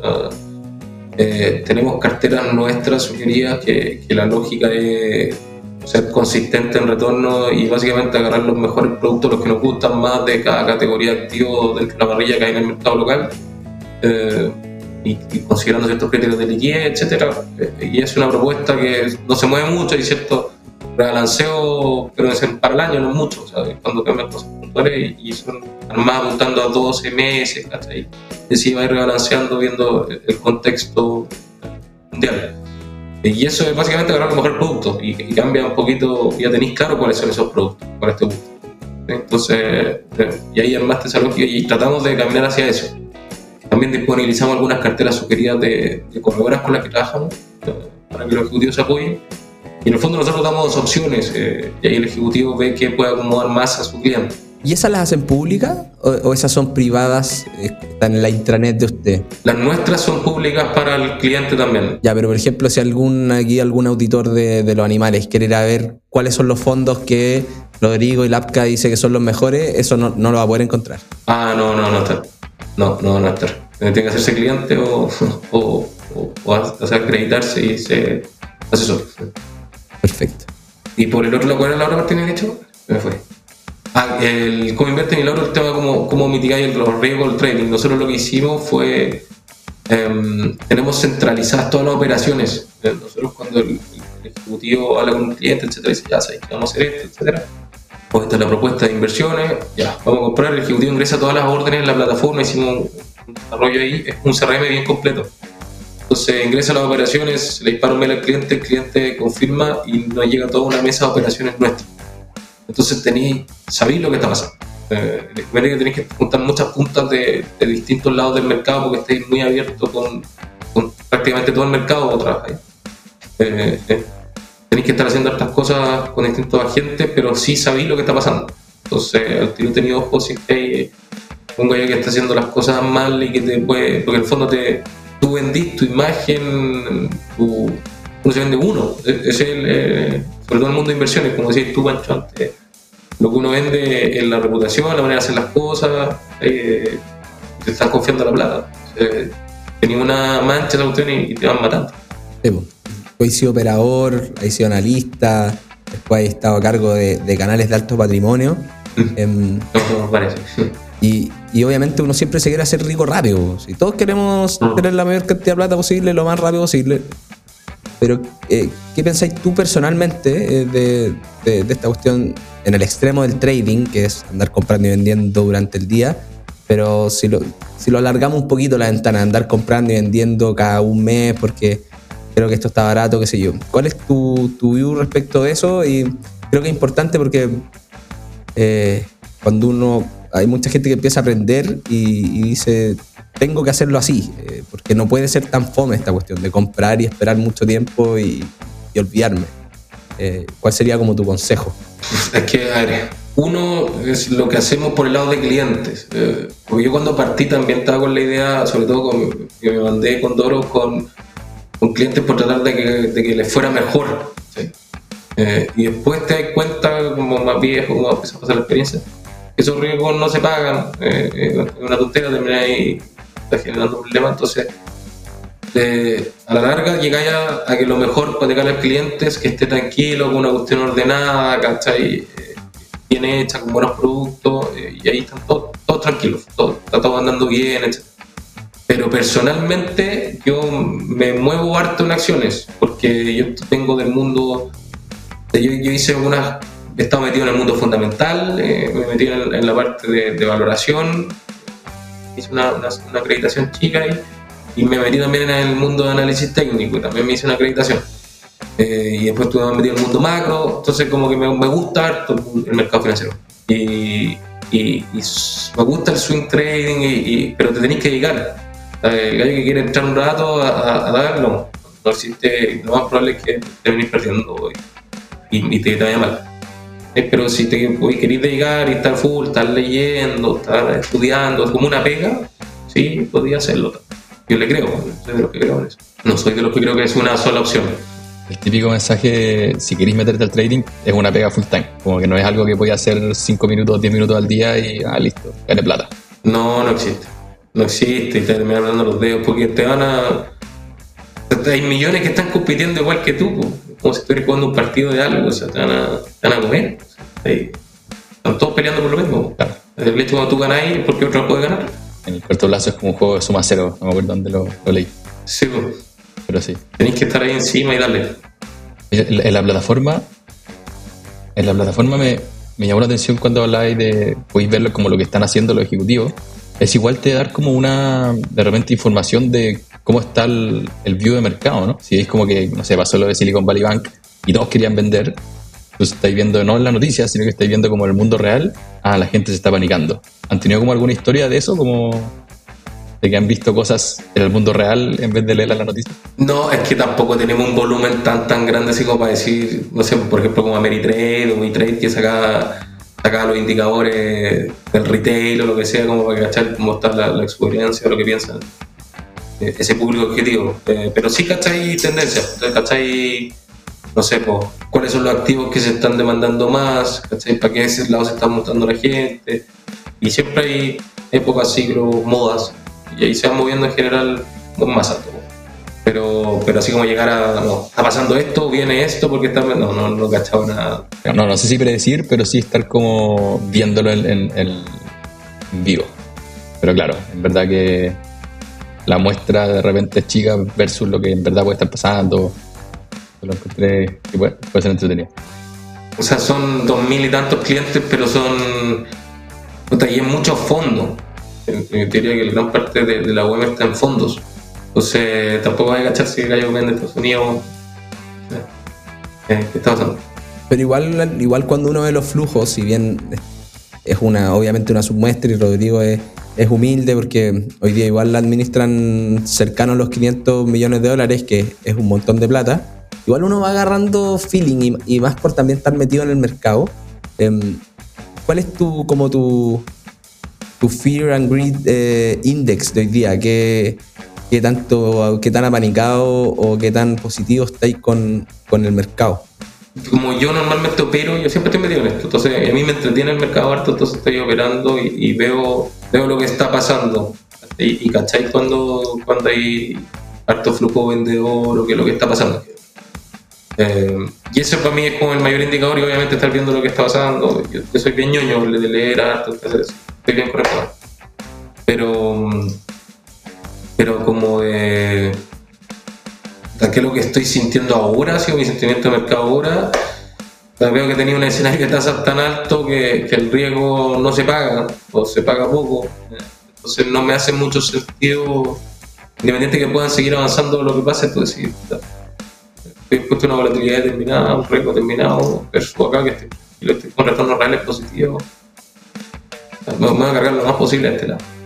Eh, tenemos carteras nuestras sugeridas que, que la lógica es ser consistente en retorno y básicamente agarrar los mejores productos, los que nos gustan más de cada categoría de activos dentro de la parrilla que hay en el mercado local. eh, y, y considerando ciertos criterios de liquidez, etcétera. Eh, Y es una propuesta que no se mueve mucho, hay cierto rebalanceo, pero para el año, no mucho, ¿sabes? Cuando cambian cosas puntuales y, son armadas apuntando a 12 meses, ¿cachai? Y así va rebalanceando viendo el, contexto mundial. Y eso es básicamente agarrar los mejores productos y, y cambia un poquito, ya tenéis claro cuáles son esos productos, cuál te gusta. Entonces, eh, y ahí armaste esa lógica y tratamos de caminar hacia eso. También disponibilizamos algunas carteras sugeridas de, de corredoras con las que trabajamos eh, para que los ejecutivos se apoyen. Y en el fondo nosotros damos dos opciones eh, y ahí el ejecutivo ve que puede acomodar más a su cliente. ¿Y esas las hacen públicas o, o esas son privadas, eh, están en la intranet de usted? Las nuestras son públicas para el cliente también. Ya, pero por ejemplo, si algún aquí algún auditor de, de los animales quiere ir a ver cuáles son los fondos que Rodrigo y Lapka dice que son los mejores, eso no, no lo va a poder encontrar. Ah, no, no, no está. No, no, no está. Tiene que hacerse cliente o, o, o, o hacer acreditarse y se asesor. Perfecto. Y por el otro ¿cuál era la otra parte que me hecho? Me fue. Ah, el y el otro el tema cómo, cómo mitigar los riesgos del trading. Nosotros lo que hicimos fue, em, tenemos centralizadas todas las operaciones. Eh, Nosotros cuando el, ejecutivo habla con un cliente, etcétera, dice, ya sabes que vamos a hacer esto, etcétera. Pues esta es la propuesta de inversiones, ya, vamos a comprar, el ejecutivo ingresa todas las órdenes en la plataforma, hicimos un desarrollo ahí, es un CRM bien completo. Entonces ingresa las operaciones, le dispara un mail al cliente, el cliente confirma y nos llega toda una mesa de operaciones nuestras. Entonces tenéis, sabéis lo que está pasando. Eh, que tenéis que juntar muchas puntas de, de distintos lados del mercado porque estáis muy abiertos con, con prácticamente todo el mercado o trabajáis. Eh, eh, tenéis que estar haciendo estas cosas con distintos agentes, pero sí sabéis lo que está pasando. Entonces, al tiro tenido ojos estáis un gallo que está haciendo las cosas mal y que te puede. Porque en el fondo te, tú vendís tu imagen, tu, uno se vende uno. Ese es el, eh, sobre todo en el mundo de inversiones, como decías tú, Pancho, antes. Lo que uno vende es la reputación, la manera de hacer las cosas, eh, te estás confiando la plata. Eh, tenés una mancha de cuestión y, y te van matando. Sí. Tú has sido operador, has sido analista, después has estado a cargo de, de canales de alto patrimonio. Em, No, no parece. Y, y obviamente uno siempre se quiere hacer rico rápido. Si todos queremos Mm. tener la mayor cantidad de plata posible, lo más rápido posible. Pero, eh, ¿qué pensáis tú personalmente eh, de, de- de esta cuestión en el extremo del trading, que es andar comprando y vendiendo durante el día? Pero si lo, si lo alargamos un poquito la ventana, andar comprando y vendiendo cada un mes porque creo que esto está barato, qué sé yo. ¿Cuál es tu, tu view respecto de eso? Y creo que es importante porque eh, cuando uno hay mucha gente que empieza a aprender y, dice tengo que hacerlo así eh, porque no puede ser tan fome esta cuestión de comprar y esperar mucho tiempo y, olvidarme Eh, ¿cuál sería como tu consejo? Es que, a ver, uno es lo que hacemos por el lado de clientes. Eh, yo cuando partí también estaba con la idea, sobre todo con, que me mandé con Doro, con con clientes por tratar de que, de que les fuera mejor. y después te das cuenta, como más viejo, como empieza a pasar la experiencia, esos riesgos no se pagan. Eh, eh, una tontera, termina ahí generando problemas. Entonces, a la larga llegáis a, a que lo mejor para llegar al cliente es que esté tranquilo, con una cuestión ordenada, ¿cachai? Eh, bien hecha, con buenos productos, eh, y ahí están todos, todos tranquilos, todo, está todo andando bien, etc. Pero personalmente yo me muevo harto en acciones, porque yo vengo del mundo, yo, yo hice unas, he estado metido en el mundo fundamental, eh, me metí en, la parte de, valoración, hice una, una, acreditación chica y, y me metí también en el mundo de análisis técnico, y también me hice una acreditación. Eh, y después estuve metido en el mundo macro, entonces como que me, me gusta harto el mercado financiero. Y, y- me gusta el swing trading, pero te tenés que dedicar. Eh, El gallo que quiere entrar un rato a, darlo, no existe, lo más probable es que te venís perdiendo y, te vaya mal. Eh, pero si te hoy querés dedicar y estar full, estar leyendo, estar estudiando, es como una pega, sí, podría hacerlo. Yo le creo, soy de los que creo en eso. No soy de los que creo que es una sola opción. El típico mensaje, si queréis meterte al trading, es una pega full time. Como que no es algo que podía hacer 5 minutos, 10 minutos al día y ah, listo, gane plata. No, no existe. No existe y te terminan dando los dedos porque te van a. Hay millones que están compitiendo igual que tú, po. Como si estuvieras jugando un partido de algo, o sea, te van a, te van a comer. Ahí están todos peleando por lo mismo. Claro. El hecho cuando tú ganas es porque otro puede ganar. En el corto plazo es como un juego de suma cero, no me acuerdo dónde lo, lo leí, Sí, po. pero sí. tenéis que estar ahí encima y darle. En, en la plataforma, en la plataforma me, me llamó la atención cuando habláis de, podéis verlo como lo que están haciendo los ejecutivos. Es igual te dar como una, de repente, información de cómo está el, el view de mercado, ¿no? Si es como que, no sé, pasó lo de Silicon Valley Bank y todos querían vender, entonces estáis viendo no en las noticias, sino que estáis viendo como el mundo real, ah, la gente se está panicando. ¿Han tenido como alguna historia de eso? Como de que han visto cosas en el mundo real en vez de leerlas en la noticia. No, es que tampoco tenemos un volumen tan tan grande así como para decir, no sé, por ejemplo, como Ameritrade o WeTrade que saca, saca los indicadores del retail o lo que sea, como para cachar está la, la experiencia o lo que piensan eh, ese público objetivo. Eh, pero sí cacháis tendencias, cacháis, no sé, pues, cuáles son los activos que se están demandando más, cacháis para qué ese lado se está montando la gente. Y siempre hay épocas, ciclos, modas, y ahí se va moviendo en general más alto. Pero, pero así como llegar a, no, está pasando esto, viene esto, porque está, no, no, no he cachado nada. No, no sé si predecir, pero sí estar como viéndolo en, en- vivo. Pero claro, en verdad que la muestra de repente es chica versus lo que en verdad puede estar pasando. Yo Lo encontré que puede, puede ser entretenido. O sea, son dos mil y tantos clientes, pero son. puta, y en muchos fondos. En- en teoría que la gran parte de, de la web está en fondos. Entonces, tampoco hay que cachar si el gallo en Estados Unidos. ¿Qué está pasando? Pero igual, igual cuando uno ve los flujos, si bien es una, obviamente una submuestra y Rodrigo es, es humilde porque hoy día igual la administran cercano a los 500 millones de dólares, que es un montón de plata, igual uno va agarrando feeling y, más por también estar metido en el mercado. Em, ¿Cuál es tu, como tu Fear and Greed eh, Index de hoy día? ¿Qué, qué tanto, qué tan apanicado o qué tan positivo estáis con, con el mercado? como yo normalmente opero, yo siempre estoy metido en esto, entonces a mí me entretiene el mercado harto, entonces estoy operando y, y veo, veo lo que está pasando. Y, y cachai cuando, cuando hay harto flujo vendedor o que lo que está pasando. Eh, y eso para mí es como el mayor indicador y obviamente estar viendo lo que está pasando. Yo, yo soy bien ñoño de leer harto, entonces estoy bien conectado. Pero, pero como de qué es lo que estoy sintiendo ahora, ha sido mi sentimiento de mercado ahora. Veo que tenía un escenario de tasas tan alto que, el riesgo no se paga o se paga poco. Entonces no me hace mucho sentido, independiente que puedan seguir avanzando lo que pase, decir, puta, estoy expuesto a una volatilidad determinada, un riesgo determinado, versus acá que estoy, con retornos reales positivos. Me voy a cargar lo más posible a este lado.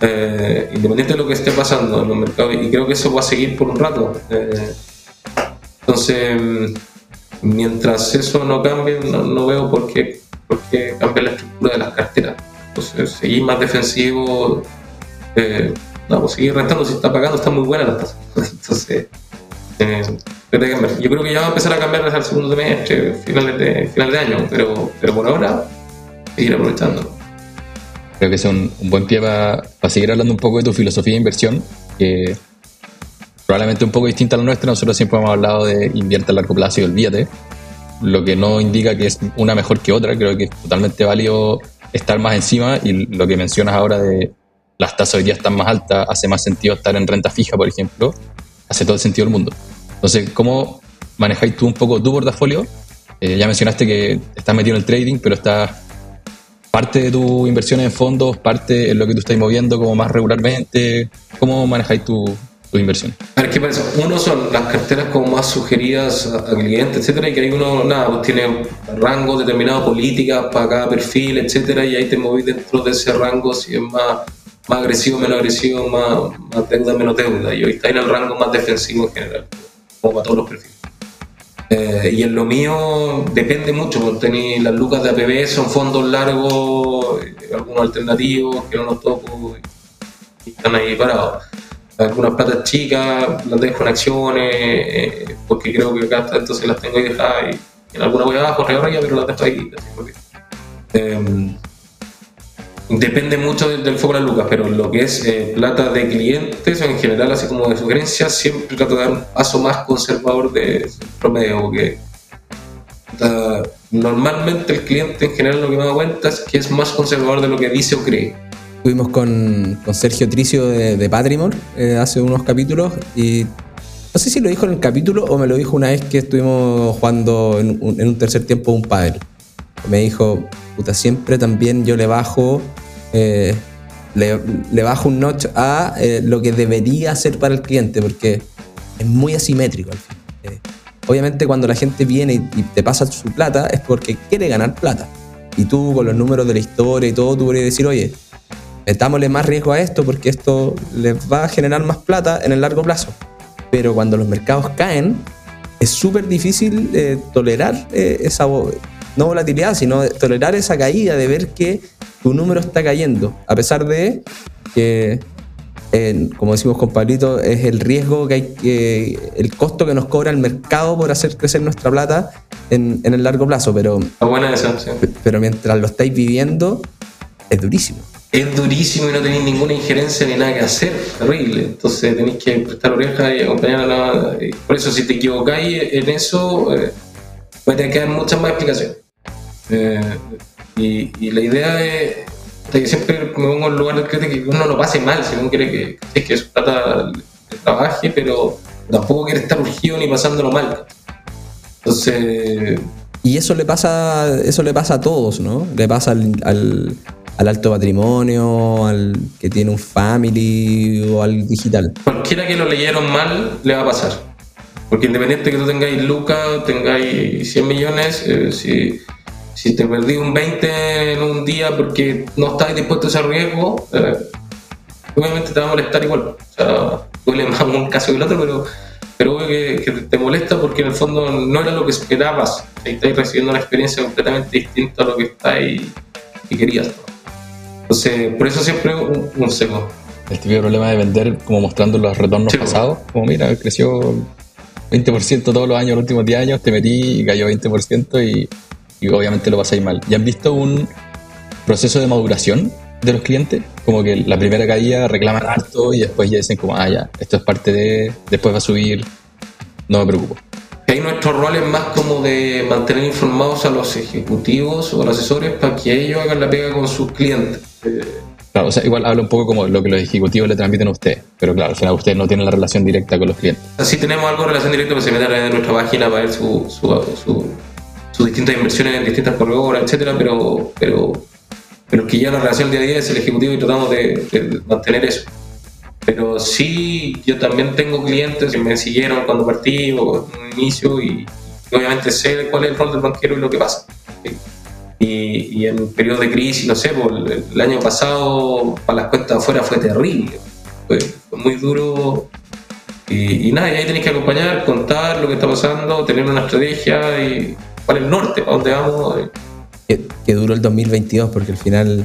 Eh, independiente de lo que esté pasando en los mercados, y creo que eso va a seguir por un rato. Eh, entonces, mm, mientras eso no cambie, no, veo por qué, por qué cambiar la estructura de las carteras. Entonces, seguir más defensivo, eh, pues seguir rentando, si está pagando, está muy buena la tasa. Entonces, Eh, yo creo que ya va a empezar a cambiar desde el segundo semestre, finales de, final de año, pero, pero por ahora seguir aprovechando. Creo que es un, buen pie para seguir hablando un poco de tu filosofía de inversión, que probablemente un poco distinta a la nuestra. Nosotros siempre hemos hablado de invierte a largo plazo y olvídate, lo que no indica que es una mejor que otra. Creo que es totalmente válido estar más encima y lo que mencionas ahora de las tasas hoy día están más altas, hace más sentido estar en renta fija, por ejemplo, hace todo el sentido del mundo. Entonces, ¿cómo manejáis tú un poco tu portafolio? Eh, ya mencionaste que estás metido en el trading, pero estás parte de tus inversiones en fondos, parte en lo que tú estás moviendo como más regularmente. ¿Cómo manejáis tu, tu inversión? A ver, ¿qué pasa? Uno son las carteras como más sugeridas a, clientes, etcétera, y que ahí uno, nada, pues tiene rango determinado, políticas para cada perfil, etcétera, y ahí te movís dentro de ese rango si es más más agresivo, menos agresivo, más, más deuda, menos deuda. Y hoy está en el rango más defensivo en general, como para todos los perfiles. Eh, y en lo mío depende mucho, porque tenéis las lucas de APB, son fondos largos, eh, algunos alternativos que no los toco y están ahí parados. Algunas platas chicas las dejo en acciones, eh, porque creo que acá entonces las tengo ahí dejadas y en alguna voy abajo, arriba, pero las dejo ahí. Así, Depende mucho del, foco de las lucas, pero lo que es eh, plata de clientes en general, así como de sugerencias, siempre trato de dar un paso más conservador de promedio, porque normalmente el cliente en general lo que me da cuenta es que es más conservador de lo que dice o cree. Estuvimos con, con Sergio Tricio de, de Patrimon eh, hace unos capítulos y no sé si lo dijo en el capítulo o me lo dijo una vez que estuvimos jugando en un, en un tercer tiempo un pádel. Me dijo, siempre también yo le bajo, eh, le, bajo un notch a eh, lo que debería hacer para el cliente, porque es muy asimétrico al fin. Eh, obviamente cuando la gente viene y, te pasa su plata es porque quiere ganar plata. Y tú con los números de la historia y todo, tú podrías decir, oye, metámosle más riesgo a esto porque esto les va a generar más plata en el largo plazo. Pero cuando los mercados caen, es súper difícil tolerar esa no volatilidad, sino tolerar esa caída, de ver que tu número está cayendo, a pesar de que, como decimos con Pablito, es el riesgo que hay que, el costo que nos cobra el mercado por hacer crecer nuestra plata en, el largo plazo, pero, buena pero mientras lo estáis viviendo, es durísimo. Es durísimo y no tenéis ninguna injerencia ni nada que hacer, terrible. Entonces tenéis que prestar oreja y acompañar a la... Por eso si te equivocáis en eso, eh, puede quedar muchas más explicaciones. Eh, y, la idea es que siempre me pongo en lugar del cliente que uno lo pase mal, si uno quiere que, es que su plata trabaje, pero tampoco quiere estar urgido ni pasándolo mal. Entonces. Y eso le pasa, eso le pasa a todos, ¿no? Le pasa al, al, alto patrimonio, al que tiene un family o al digital. Cualquiera que lo leyeron mal le va a pasar. Porque independiente que tú tengáis lucas, tengáis 100 millones, eh, si si te perdí un 20 en un día porque no estás dispuesto a ese riesgo, eh, obviamente te va a molestar igual. O sea, duele más un caso que el otro, pero, pero que, que, te molesta porque en el fondo no era lo que esperabas. Estás recibiendo una experiencia completamente distinta a lo que estás y, querías. Entonces, por eso siempre un, un seco. El típico problema de vender como mostrando los retornos pasados, como mira, creció 20% todos los años, los últimos 10 años, te metí y cayó 20% y y obviamente lo pasáis mal. ¿Ya han visto un proceso de maduración de los clientes? Como que la primera caída reclaman harto y después ya dicen como, ah, ya, esto es parte de, después va a subir, no me preocupo. Ahí nuestro rol es más como de mantener informados a los ejecutivos o a los asesores para que ellos hagan la pega con sus clientes. Claro, o sea, igual habla un poco como lo que los ejecutivos le transmiten a ustedes, pero claro, al final ustedes no tienen la relación directa con los clientes. Sí tenemos algo de relación directa, pero se meten en nuestra página para ver su, su sus distintas inversiones en distintas corredoras, etcétera, pero, pero, pero que ya la relación día a día es el ejecutivo y tratamos de, mantener eso. Pero sí, yo también tengo clientes que me siguieron cuando partí o en un inicio y, obviamente sé cuál es el rol del banquero y lo que pasa. Y, y, en periodos de crisis, no sé, pues, el, año pasado para las cuentas afuera fue terrible, fue, muy duro. Y, y, nada, y ahí tenéis que acompañar, contar lo que está pasando, tener una estrategia y, es el norte, para dónde vamos. Que, duró el 2022, porque al final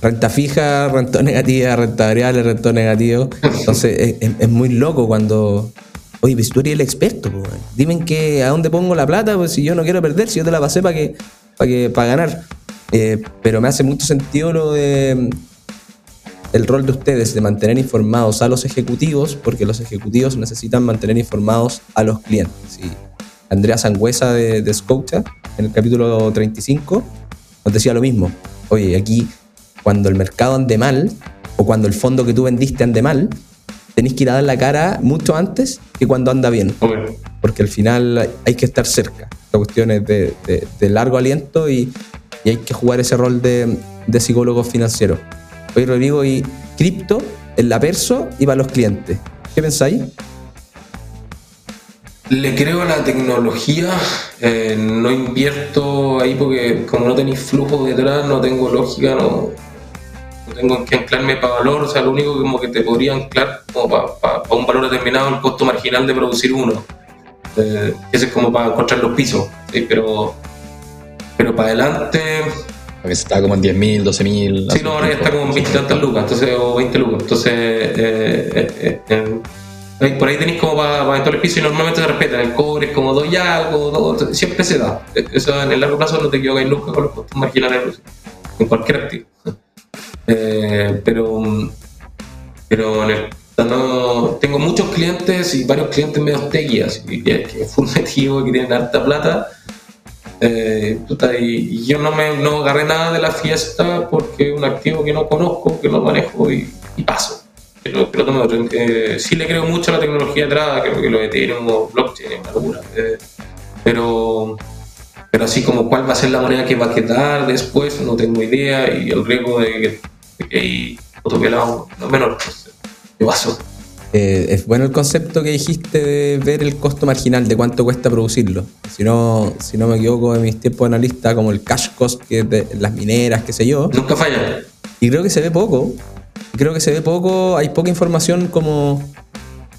renta fija, renta negativa, renta variable, renta negativo. Entonces es, muy loco cuando, Oye, pues tú eres el experto, pues. Dime que, a dónde pongo la plata, pues si yo no quiero perder, si yo te la pasé para que, para que, para ganar. Eh, pero me hace mucho sentido lo de el rol de ustedes de mantener informados a los ejecutivos, porque los ejecutivos necesitan mantener informados a los clientes. Y Andrea Sangüesa de, de Scotia, en el capítulo 35, nos decía lo mismo. Oye, aquí, cuando el mercado ande mal, o cuando el fondo que tú vendiste ande mal, tenéis que ir a dar la cara mucho antes que cuando anda bien. Obvio. Porque al final hay que estar cerca. La cuestión es de, de- de largo aliento y, y hay que jugar ese rol de, de psicólogo financiero. Oye, Rodrigo, y cripto en la perso y para los clientes. ¿Qué pensáis? Le creo a la tecnología, eh, no invierto ahí porque como no tenéis flujo detrás, no tengo lógica, no, no tengo en qué anclarme para valor, o sea, lo único que como que te podría anclar como para un valor determinado el costo marginal de producir uno. Eh, ese es como para encontrar los pisos, ¿sí? pero, pero para adelante, A veces estaba como en 10.000, 12.000. sí, no, ahora ya está como en 20 tantas lucas, entonces, o 20 lucas, entonces eh, por ahí tenéis como para, para entrar el piso y normalmente se respetan, el cobre es como dos y algo, siempre se da, eso en el largo plazo no te equivocáis nunca con los costos marginales en cualquier activo. Eh, pero pero en el- no, tengo muchos clientes y varios clientes medio tequias y que, que full metido que tienen harta plata eh, y, yo no me no agarré nada de la fiesta porque es un activo que no conozco, que no manejo y paso. Pero, pero otro. Eh, sí le creo mucho a la tecnología atrás, creo que lo de Ethereum o blockchain es una locura. eh, pero, pero así como cuál va a ser la moneda que va a quedar después, no tengo idea y el riesgo de que, de hay otro pelado no menor. Yo paso. Eh, es bueno el concepto que dijiste de ver el costo marginal, de cuánto cuesta producirlo. Si no, si no me equivoco, en mis tiempos de analista, como el cash cost, que de las mineras, qué sé yo. Nunca falla. Y creo que se ve poco. Creo que se ve poco, hay poca información como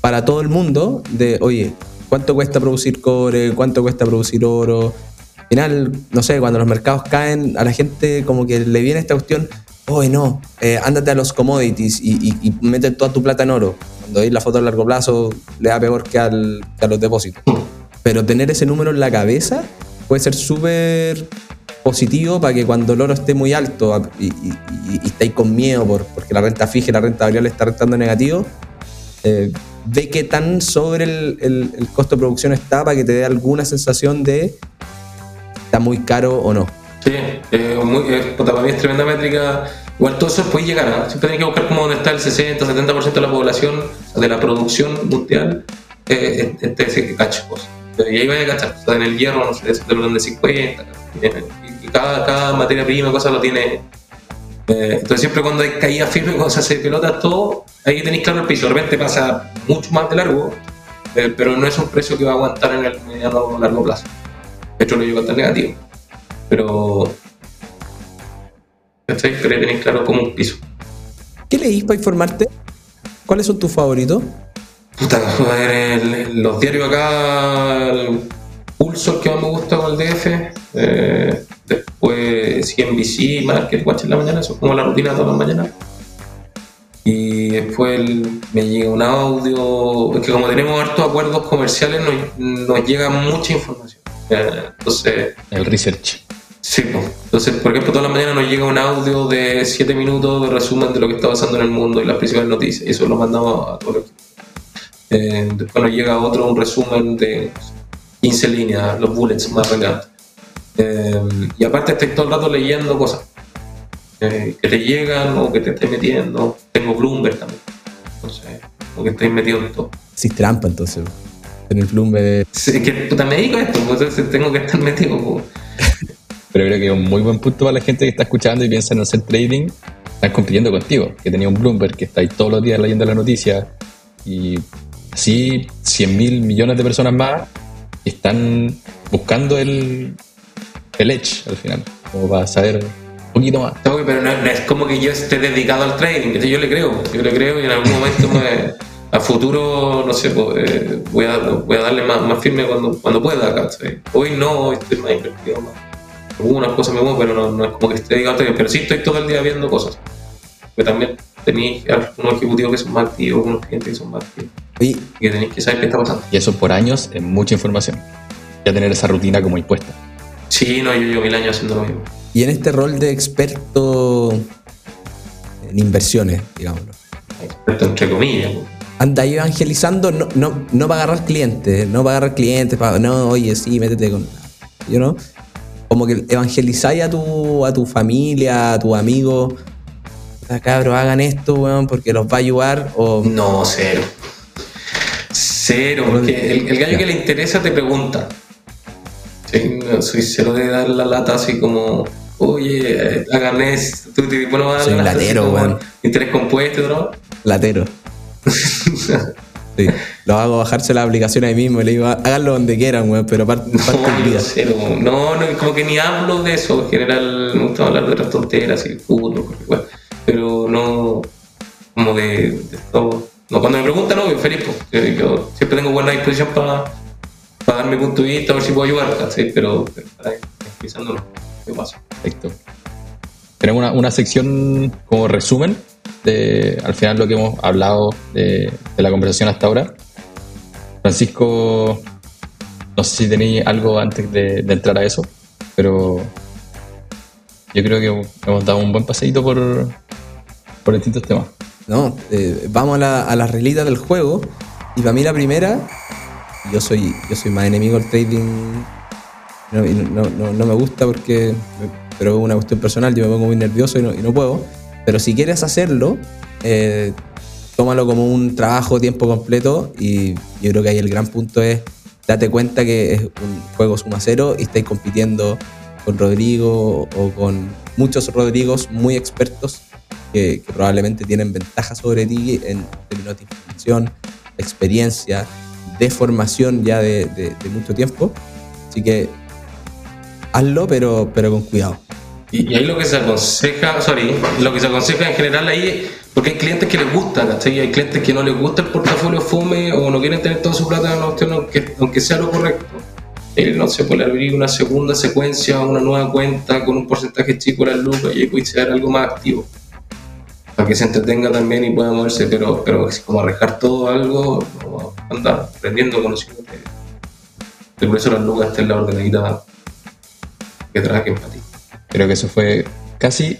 para todo el mundo de, oye, ¿cuánto cuesta producir cobre? ¿Cuánto cuesta producir oro? Al final, no sé, cuando los mercados caen, a la gente como que le viene esta cuestión, oye, no, eh, ándate a los commodities y, y, y mete toda tu plata en oro. Cuando veis la foto a largo plazo, le da peor que, al, que a los depósitos. Pero tener ese número en la cabeza puede ser súper positivo para que cuando el oro esté muy alto y, y, y- estáis con miedo por, porque la renta fija y la renta variable está rentando negativo, eh, ve qué tan sobre el, el- el costo de producción está para que te dé alguna sensación de está muy caro o no. Sí, eh, muy, eh, para mí es tremenda métrica. Igual todo eso puede llegar, ¿ah? siempre tienes que buscar como dónde está el 60, 70% de la población, de la producción mundial, eh, este ese cacho. pues. Y ahí vaya a cachar, o sea, en el hierro, no sé, orden de 50, eh, y, y cada, cada materia prima, cosa lo tiene. eh, entonces siempre cuando hay caída firme, cuando se hace pelotas, todo, ahí tenéis claro el piso. De repente pasa mucho más de largo, eh, pero no es un precio que va a aguantar en el mediano o largo plazo. Petróleo llegó a estar negativo. Pero. ¿Cachai? Pero tenéis claro como un piso. ¿Qué leís para informarte? ¿Cuáles son tus favoritos? Puta, ver, el- el- los diarios acá, el Pulso, el que más me gusta con el DF. Eh, después CNBC, Market Watch en la mañana, eso es como la rutina de todas las mañanas. Y después el- me llega un audio, es que como tenemos hartos acuerdos comerciales, nos, nos llega mucha información. Eh, entonces, El research. Sí, pues. entonces, por ejemplo, todas las mañanas nos llega un audio de 7 minutos de resumen de lo que está pasando en el mundo y las principales noticias, y eso lo mandamos a todos los equipos. Eh, después nos llega otro, un resumen de 15 líneas, los bullets más relevantes. Eh, y aparte, estoy todo el rato leyendo cosas eh, que te llegan o que te estés metiendo. Tengo Bloomberg también, entonces, como que estoy metido en todo. Si trampa, entonces. En el Bloomberg. Sí, que puta, me dedico a esto, entonces tengo que estar metido. Pero creo que es un muy buen punto para la gente que está escuchando y piensa en hacer trading. Están compitiendo contigo, que tenía un Bloomberg, que estáis todos los días leyendo la noticia. Y así 100 mil millones de personas más están buscando el, el edge al final, como para saber un poquito más. No, pero no, no es como que yo esté dedicado al trading, yo le creo, yo le creo y en algún momento me- a futuro, no sé, pues, eh, voy, a, voy a darle más, más firme cuando, cuando pueda. ¿cachai? Hoy no, hoy estoy más invertido. Más. Algunas cosas me muevo, pero no, no es como que esté dedicado al trading, pero sí estoy todo el día viendo cosas. Que también tenéis unos ejecutivos que son más activos, unos clientes que son más activos. Y que tenéis que saber qué está pasando. Y eso por años es mucha información. Ya tener esa rutina como impuesta. Sí, no, yo llevo mil años haciendo lo mismo. y en este rol de experto en inversiones, digámoslo, Experto entre comillas. pues. anda evangelizando, no, no, no para agarrar clientes, no para agarrar clientes, para, no, oye, sí, métete con. You know? Como que evangelizáis a tu, a tu familia, a tus amigos. "Puta, Cabros, hagan esto, weón, porque los va a ayudar. O, No, cero. Cero, porque el, el gallo que le interesa te pregunta. Soy cero de dar la lata así como, oye, hagan esto. Tú te bueno, a dar la latero, weón. Interés compuesto, ¿no? latero. Sí, los hago bajarse la aplicación ahí mismo y le digo, háganlo donde quieran, weón, pero parte, parte No, cero. No, no, como que ni hablo de eso. En general, me gusta hablar de otras tonteras y fútbol, bueno, pero no como de, de todo. No, cuando me preguntan, no, yo feliz. pues. Yo, yo siempre tengo buena disposición para dar mi punto de vista, a ver si puedo ayudar, ¿cachai? Pero, pero para no. ¿Qué pasa? Perfecto. Tenemos una, una sección como resumen de al final lo que hemos hablado de, de la conversación hasta ahora. Francisco, no sé si tenéis algo antes de, de entrar a eso, pero yo creo que hemos dado un buen paseíto por, por distintos temas. No, eh, vamos a, la- a las reglitas del juego. Y para mí la primera, yo soy, yo soy más enemigo del trading. No, no, no- no me gusta porque, pero es una cuestión personal, yo me pongo muy nervioso y no, y no puedo. Pero si quieres hacerlo, eh, tómalo como un trabajo tiempo completo y yo creo que ahí el gran punto es date cuenta que es un juego suma cero y estáis compitiendo con Rodrigo o con muchos Rodrigos muy expertos que, que probablemente tienen ventaja sobre ti en términos de información, experiencia, de formación ya de, de- de mucho tiempo. Así que hazlo, pero, pero con cuidado. Y, y ahí lo que se aconseja, sorry, lo que se aconseja en general ahí, porque hay clientes que les gusta, ¿cachai? Hay clientes que no les gusta el portafolio fome o no quieren tener toda su plata en aunque, aunque sea lo correcto. Eh, no se puede abrir una segunda secuencia, una nueva cuenta con un porcentaje chico de las lucas y ahí ser algo más activo. Para que se entretenga también y pueda moverse, pero, pero como arriesgar todo algo, no, anda aprendiendo, conociendo. que- Por eso las lucas están en la ordenadita que trabajen para ti. Creo que eso fue casi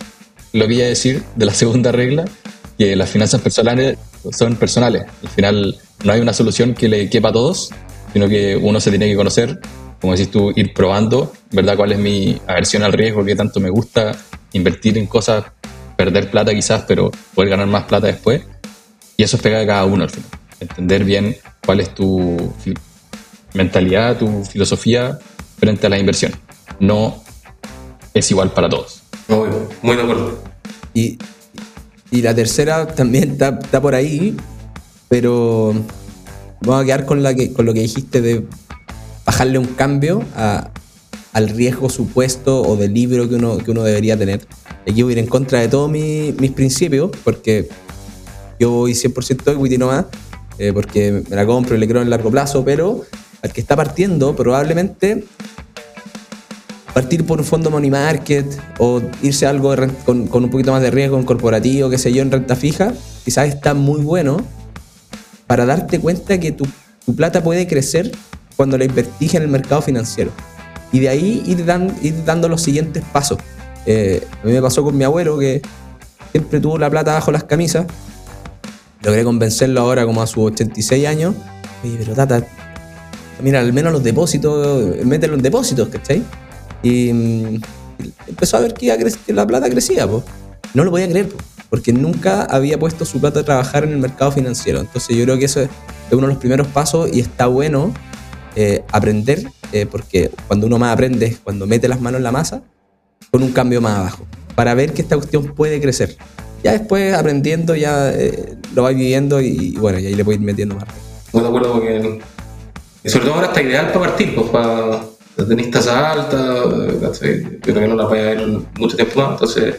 lo que iba a decir de la segunda regla, que las finanzas personales son personales. Al final no hay una solución que le quepa a todos, sino que uno se tiene que conocer, como decís tú, ir probando, ¿verdad? ¿Cuál es mi aversión al riesgo? ¿Qué tanto me gusta invertir en cosas, perder plata quizás, pero poder ganar más plata después? Y eso es pegar a cada uno al final. Entender bien cuál es tu mentalidad, tu filosofía frente a la inversión. No es igual para todos. Obvio, muy de acuerdo. Y, y la tercera también está, está por ahí, pero vamos a quedar con, la que, con lo que dijiste de bajarle un cambio a- al riesgo supuesto o del libro que uno, que uno debería tener. Aquí voy a ir en contra de todos mi- mis principios, porque yo voy 100% equity nomás, eh, porque me la compro y le creo en largo plazo, pero al que está partiendo probablemente partir por un fondo money market o irse a algo de con, con un poquito más de riesgo en corporativo, qué sé yo, en renta fija, quizás está muy bueno para darte cuenta que tu, tu plata puede crecer cuando la invertís en el mercado financiero. Y de ahí ir, dan- ir dando los siguientes pasos. Eh, a mí me pasó con mi abuelo que siempre tuvo la plata bajo las camisas. Logré convencerlo ahora como a sus 86 años. Oye, pero tata, mira, al menos los depósitos, mételo en depósitos, ¿cachai? Y, mm, empezó a ver que, que la plata crecía, pues. No lo podía creer, po, porque nunca había puesto su plata a trabajar en el mercado financiero. Entonces yo creo que eso es, es uno de los primeros pasos y está bueno eh, aprender, eh, porque cuando uno más aprende es cuando mete las manos en la masa con un cambio más abajo, para ver que esta cuestión puede crecer. Ya después aprendiendo, ya eh, lo vais viviendo y, y bueno, y ahí le puedes ir metiendo más. Muy de acuerdo porque. Sobre todo ahora está ideal para partir, pues para. Tenéis tasa alta, ¿cachai? pero que no la vaya a ver mucho tiempo más. Entonces,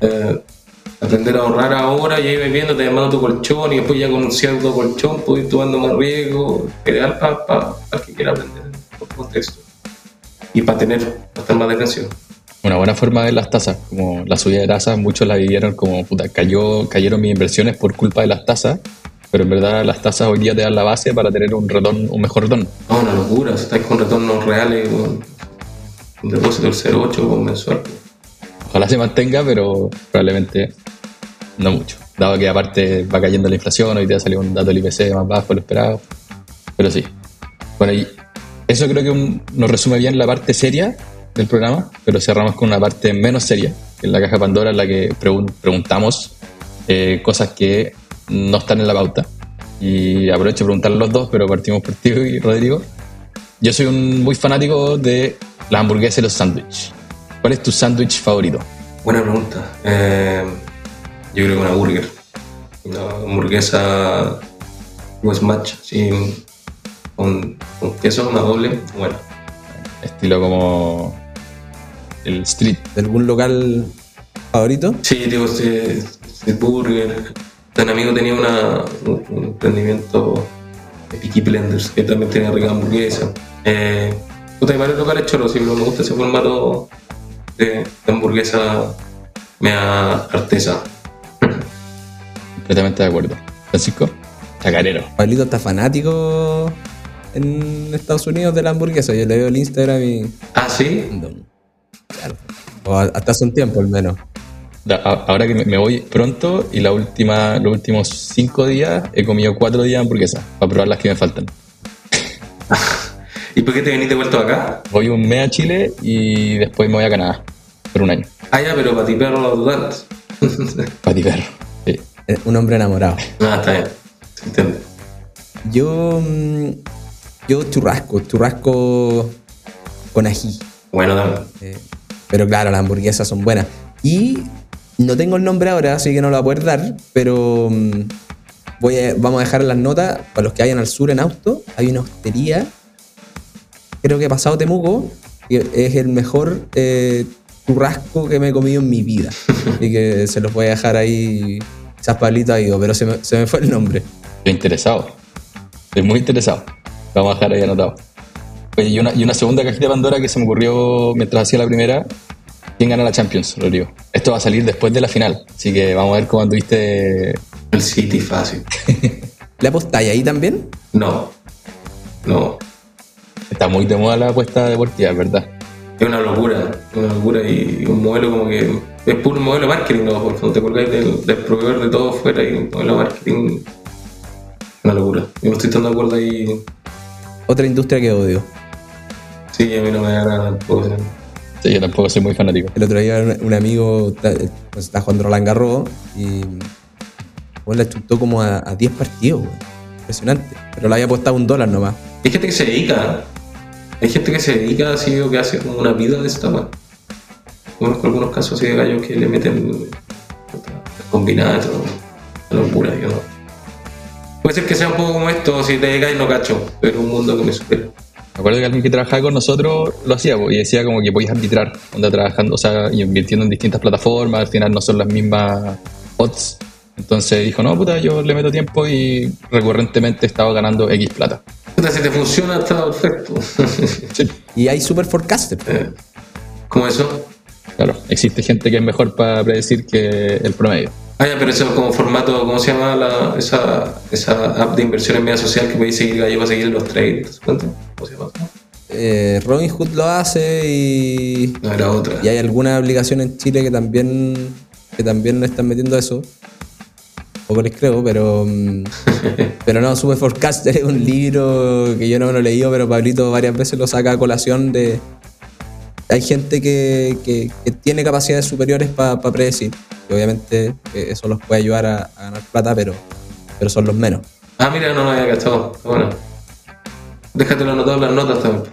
eh, aprender a ahorrar ahora y ahí viendo, te llamando tu colchón y después ya con un cierto colchón puedes ir tomando más riesgo. Ideal para el que quiera aprender por contexto y para tener, para estar más defensivo. una buena forma de ver las tasas. Como la subida de tasas, muchos la vivieron como, puta, cayó, cayeron mis inversiones por culpa de las tasas, pero en verdad las tasas hoy día te dan la base para tener un retorno, un mejor retorno. No, una locura. Si estáis con retornos reales, un depósito del 0,8 o mensual. Ojalá se mantenga, pero probablemente no mucho. Dado que aparte va cayendo la inflación, hoy día salió un dato del IPC más bajo de lo esperado. Pero sí. Bueno, y eso creo que un- nos resume bien la parte seria del programa, pero cerramos con una parte menos seria, que es la caja Pandora, en la que pregun- preguntamos eh, cosas que no están en la pauta. Y aprovecho de preguntarle a los dos, pero partimos por ti y Rodrigo. Yo soy un muy fanático de las hamburguesas y los sándwiches. ¿Cuál es tu sándwich favorito? Buena pregunta. Eh, yo creo que una burger. Una hamburguesa West Match, sí, con, con queso, una doble. Bueno, Estilo como el street. ¿De algún local favorito? sí, digo, este, este burger. Un amigo tenía una, un, un emprendimiento de Peaky Blenders que también tenía rica hamburguesa. Eh, puta, hay varios locales choros, sí, pero me gusta ese formato de, de hamburguesa mea artesa. Completamente de acuerdo. Francisco, chacarero. Pablito está fanático en Estados Unidos de la hamburguesa. Yo le veo el Instagram y. Ah, sí. Claro. O hasta hace un tiempo al menos. Ahora que me- voy pronto y la última, los últimos cinco días he comido cuatro días de hamburguesas para probar las que me faltan. ¿Y por qué te venís de vuelta acá? Voy un mes a Chile y después me voy a Canadá por un año. Ah, ya, pero para ti perro no dudantes. Pati perro. Sí. Un hombre enamorado. ah, está bien. Se entiende. Yo. mm, Yo churrasco, churrasco con ají. Bueno, dame. Eh, pero claro, las hamburguesas son buenas. Y no tengo el nombre ahora, así que no lo voy a poder dar, pero mm, voy a- vamos a dejar las notas, para los que vayan al sur en auto, hay una hostería, creo que pasado Temuco, es el mejor eh, churrasco que me he comido en mi vida. Así que se los voy a dejar ahí, Pablito ha ido, pero se me, se me fue el nombre. Estoy interesado. Estoy muy interesado. Vamos a dejar ahí anotado. Oye, y una, y una segunda cajita de Pandora que se me ocurrió mientras hacía la primera. ¿Quién gana la Champions, Rodrigo? Esto va a salir después de la final. Así que vamos a ver cómo anduviste. El City fácil. ¿Le apostáis ahí también? No. No. Está muy de moda la apuesta deportiva, ¿verdad? Es una locura. Una locura y un modelo como que. Es puro modelo de marketing, ¿no? Porque no te colgáis del, del proveedor de todo fuera y un modelo de marketing. Una locura. Yo no estoy tan de acuerdo ahí. Otra industria que odio. Sí, a mí no me da nada tampoco. Sí, yo tampoco soy muy fanático. El otro día un, amigo pues, está jugando Roland Garros y bueno, le chutó como a, a 10 partidos, güey. Impresionante. Pero le había apostado un dólar nomás. Hay gente que se dedica. Hay gente que se dedica así o que hace como una vida de esta weá. Algunos casos así de gallos que le meten y. Una locura, yo no. Puede ser que sea un poco como esto, si te dedicas no cacho, pero un mundo que me supera. Me acuerdo que alguien que trabajaba con nosotros lo hacía y decía como que podías arbitrar, onda trabajando, o sea, y invirtiendo en distintas plataformas, al final no son las mismas odds. Entonces dijo, no, puta, yo le meto tiempo y recurrentemente estaba ganando X plata. Puta, si te funciona, está perfecto. Sí, Y hay super forecasters. Eh, ¿Cómo eso? claro, existe gente que es mejor para predecir que el promedio. Ah, ya, pero eso es como formato, ¿cómo se llama la, esa, esa app de inversión en media social que podéis seguir gallo para seguir los traders? ¿Cuánto? ¿Cómo se llama? Eh, Robinhood lo hace y, No, era otra. y hay alguna aplicación en Chile que también, que también le están metiendo eso. Poco les creo, pero, mm, pero no, Super Forecaster es un libro que yo no me lo he leído, pero Pablito varias veces lo saca a colación de... Hay gente que, que- que tiene capacidades superiores para predecir. Y obviamente eh, eso los puede ayudar a, a ganar plata, pero, pero son los menos. Ah, mira, no lo había gastado. Bueno. Déjatelo anotado en las notas también.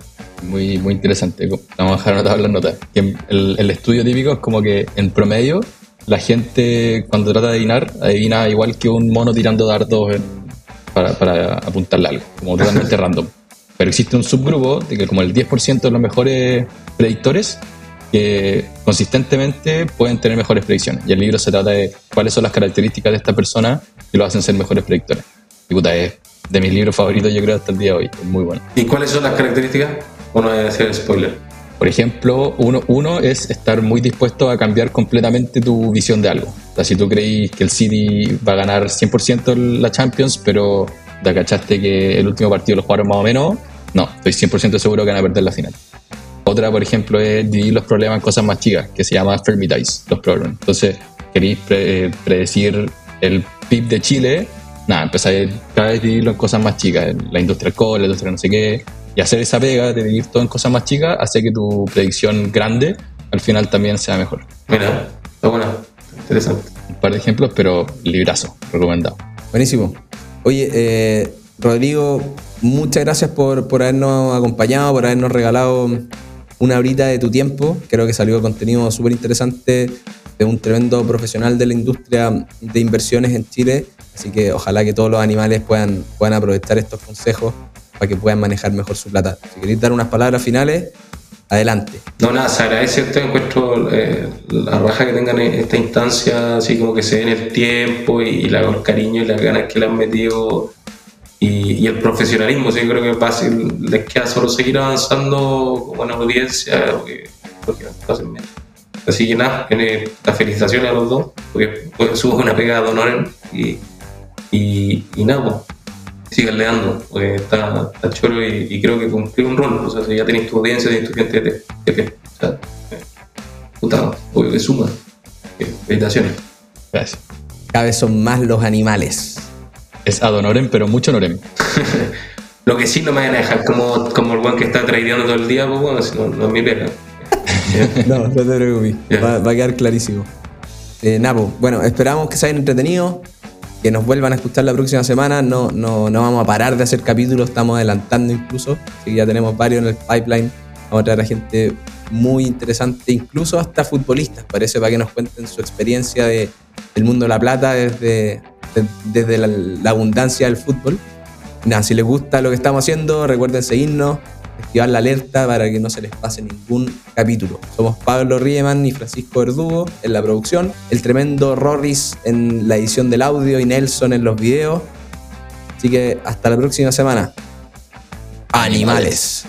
Muy, muy interesante. Vamos a dejar anotadas las notas. Que el, el estudio típico es como que en promedio la gente cuando trata de adivinar, adivina igual que un mono tirando dardos en- para, para apuntarle algo, como totalmente random. Pero existe un subgrupo de que como el 10% de los mejores predictores que consistentemente pueden tener mejores predicciones. Y el libro se trata de cuáles son las características de esta persona que lo hacen ser mejores predictores. Y puta, es de mis libros favoritos yo creo hasta el día de hoy. Es muy bueno. ¿Y cuáles son las características? O no voy a decir spoiler. Por ejemplo, uno, uno es estar muy dispuesto a cambiar completamente tu visión de algo. O sea, si tú creís que el City va a ganar 100% la Champions, pero te cachaste que el último partido lo jugaron más o menos, no, estoy 100% seguro que van a perder la final. Otra, por ejemplo, es dividir los problemas en cosas más chicas, que se llama Fermitize, los problemas. Entonces, queréis pre- predecir el PIB de Chile, nada, empezáis cada vez a dividirlo en cosas más chicas, la industria alcohol, la industria no sé qué, y hacer esa pega de dividir todo en cosas más chicas hace que tu predicción grande al final también sea mejor. Mira, está buena, interesante. Un par de ejemplos, pero librazo, recomendado. Buenísimo. Oye, eh, Rodrigo, muchas gracias por, por habernos acompañado, por habernos regalado una horita de tu tiempo. Creo que salió contenido súper interesante de un tremendo profesional de la industria de inversiones en Chile. Así que ojalá que todos los animales puedan, puedan aprovechar estos consejos para que puedan manejar mejor su plata. Si queréis dar unas palabras finales, adelante. No, nada, se agradece este encuentro, eh, la raja que tengan en esta instancia, así como que se den el tiempo y, y la, el cariño y las ganas que le han metido y, el profesionalismo. Sí, creo que es fácil, les queda solo seguir avanzando con buena audiencia, porque, porque bien. Así que nada, eh, las felicitaciones a los dos, porque pues, subo una pegada de honor y, y, y nada, pues, sigan dando, porque está, está choro y, y creo que cumplió un rol. O sea, si ya tenéis tu audiencia, tenéis tu gente que te- o sea, eh, puta, obvio que suma. Eh, Felicitaciones. Gracias. Cada vez son más los animales. Es ad honorem, pero mucho honorem. Lo que sí no me vayan a dejar como, como el guan que está tradeando todo el día, pues bueno, no, no es mi pega. No, no te preocupes. Ya. Va, va a quedar clarísimo. Eh, Napo, bueno, esperamos que se hayan entretenido, que nos vuelvan a escuchar la próxima semana. No, no, no vamos a parar de hacer capítulos, estamos adelantando incluso. Así que ya tenemos varios en el pipeline. Vamos a traer a gente muy interesante, incluso hasta futbolistas, parece, para que nos cuenten su experiencia de, del mundo de la plata desde, de- desde la, la abundancia del fútbol. Nada, si les gusta lo que estamos haciendo, recuerden seguirnos, activar la alerta para que no se les pase ningún capítulo. Somos Pablo Riemann y Francisco Verdugo en la producción, el tremendo Rorris en la edición del audio y Nelson en los videos. Así que hasta la próxima semana. Animales.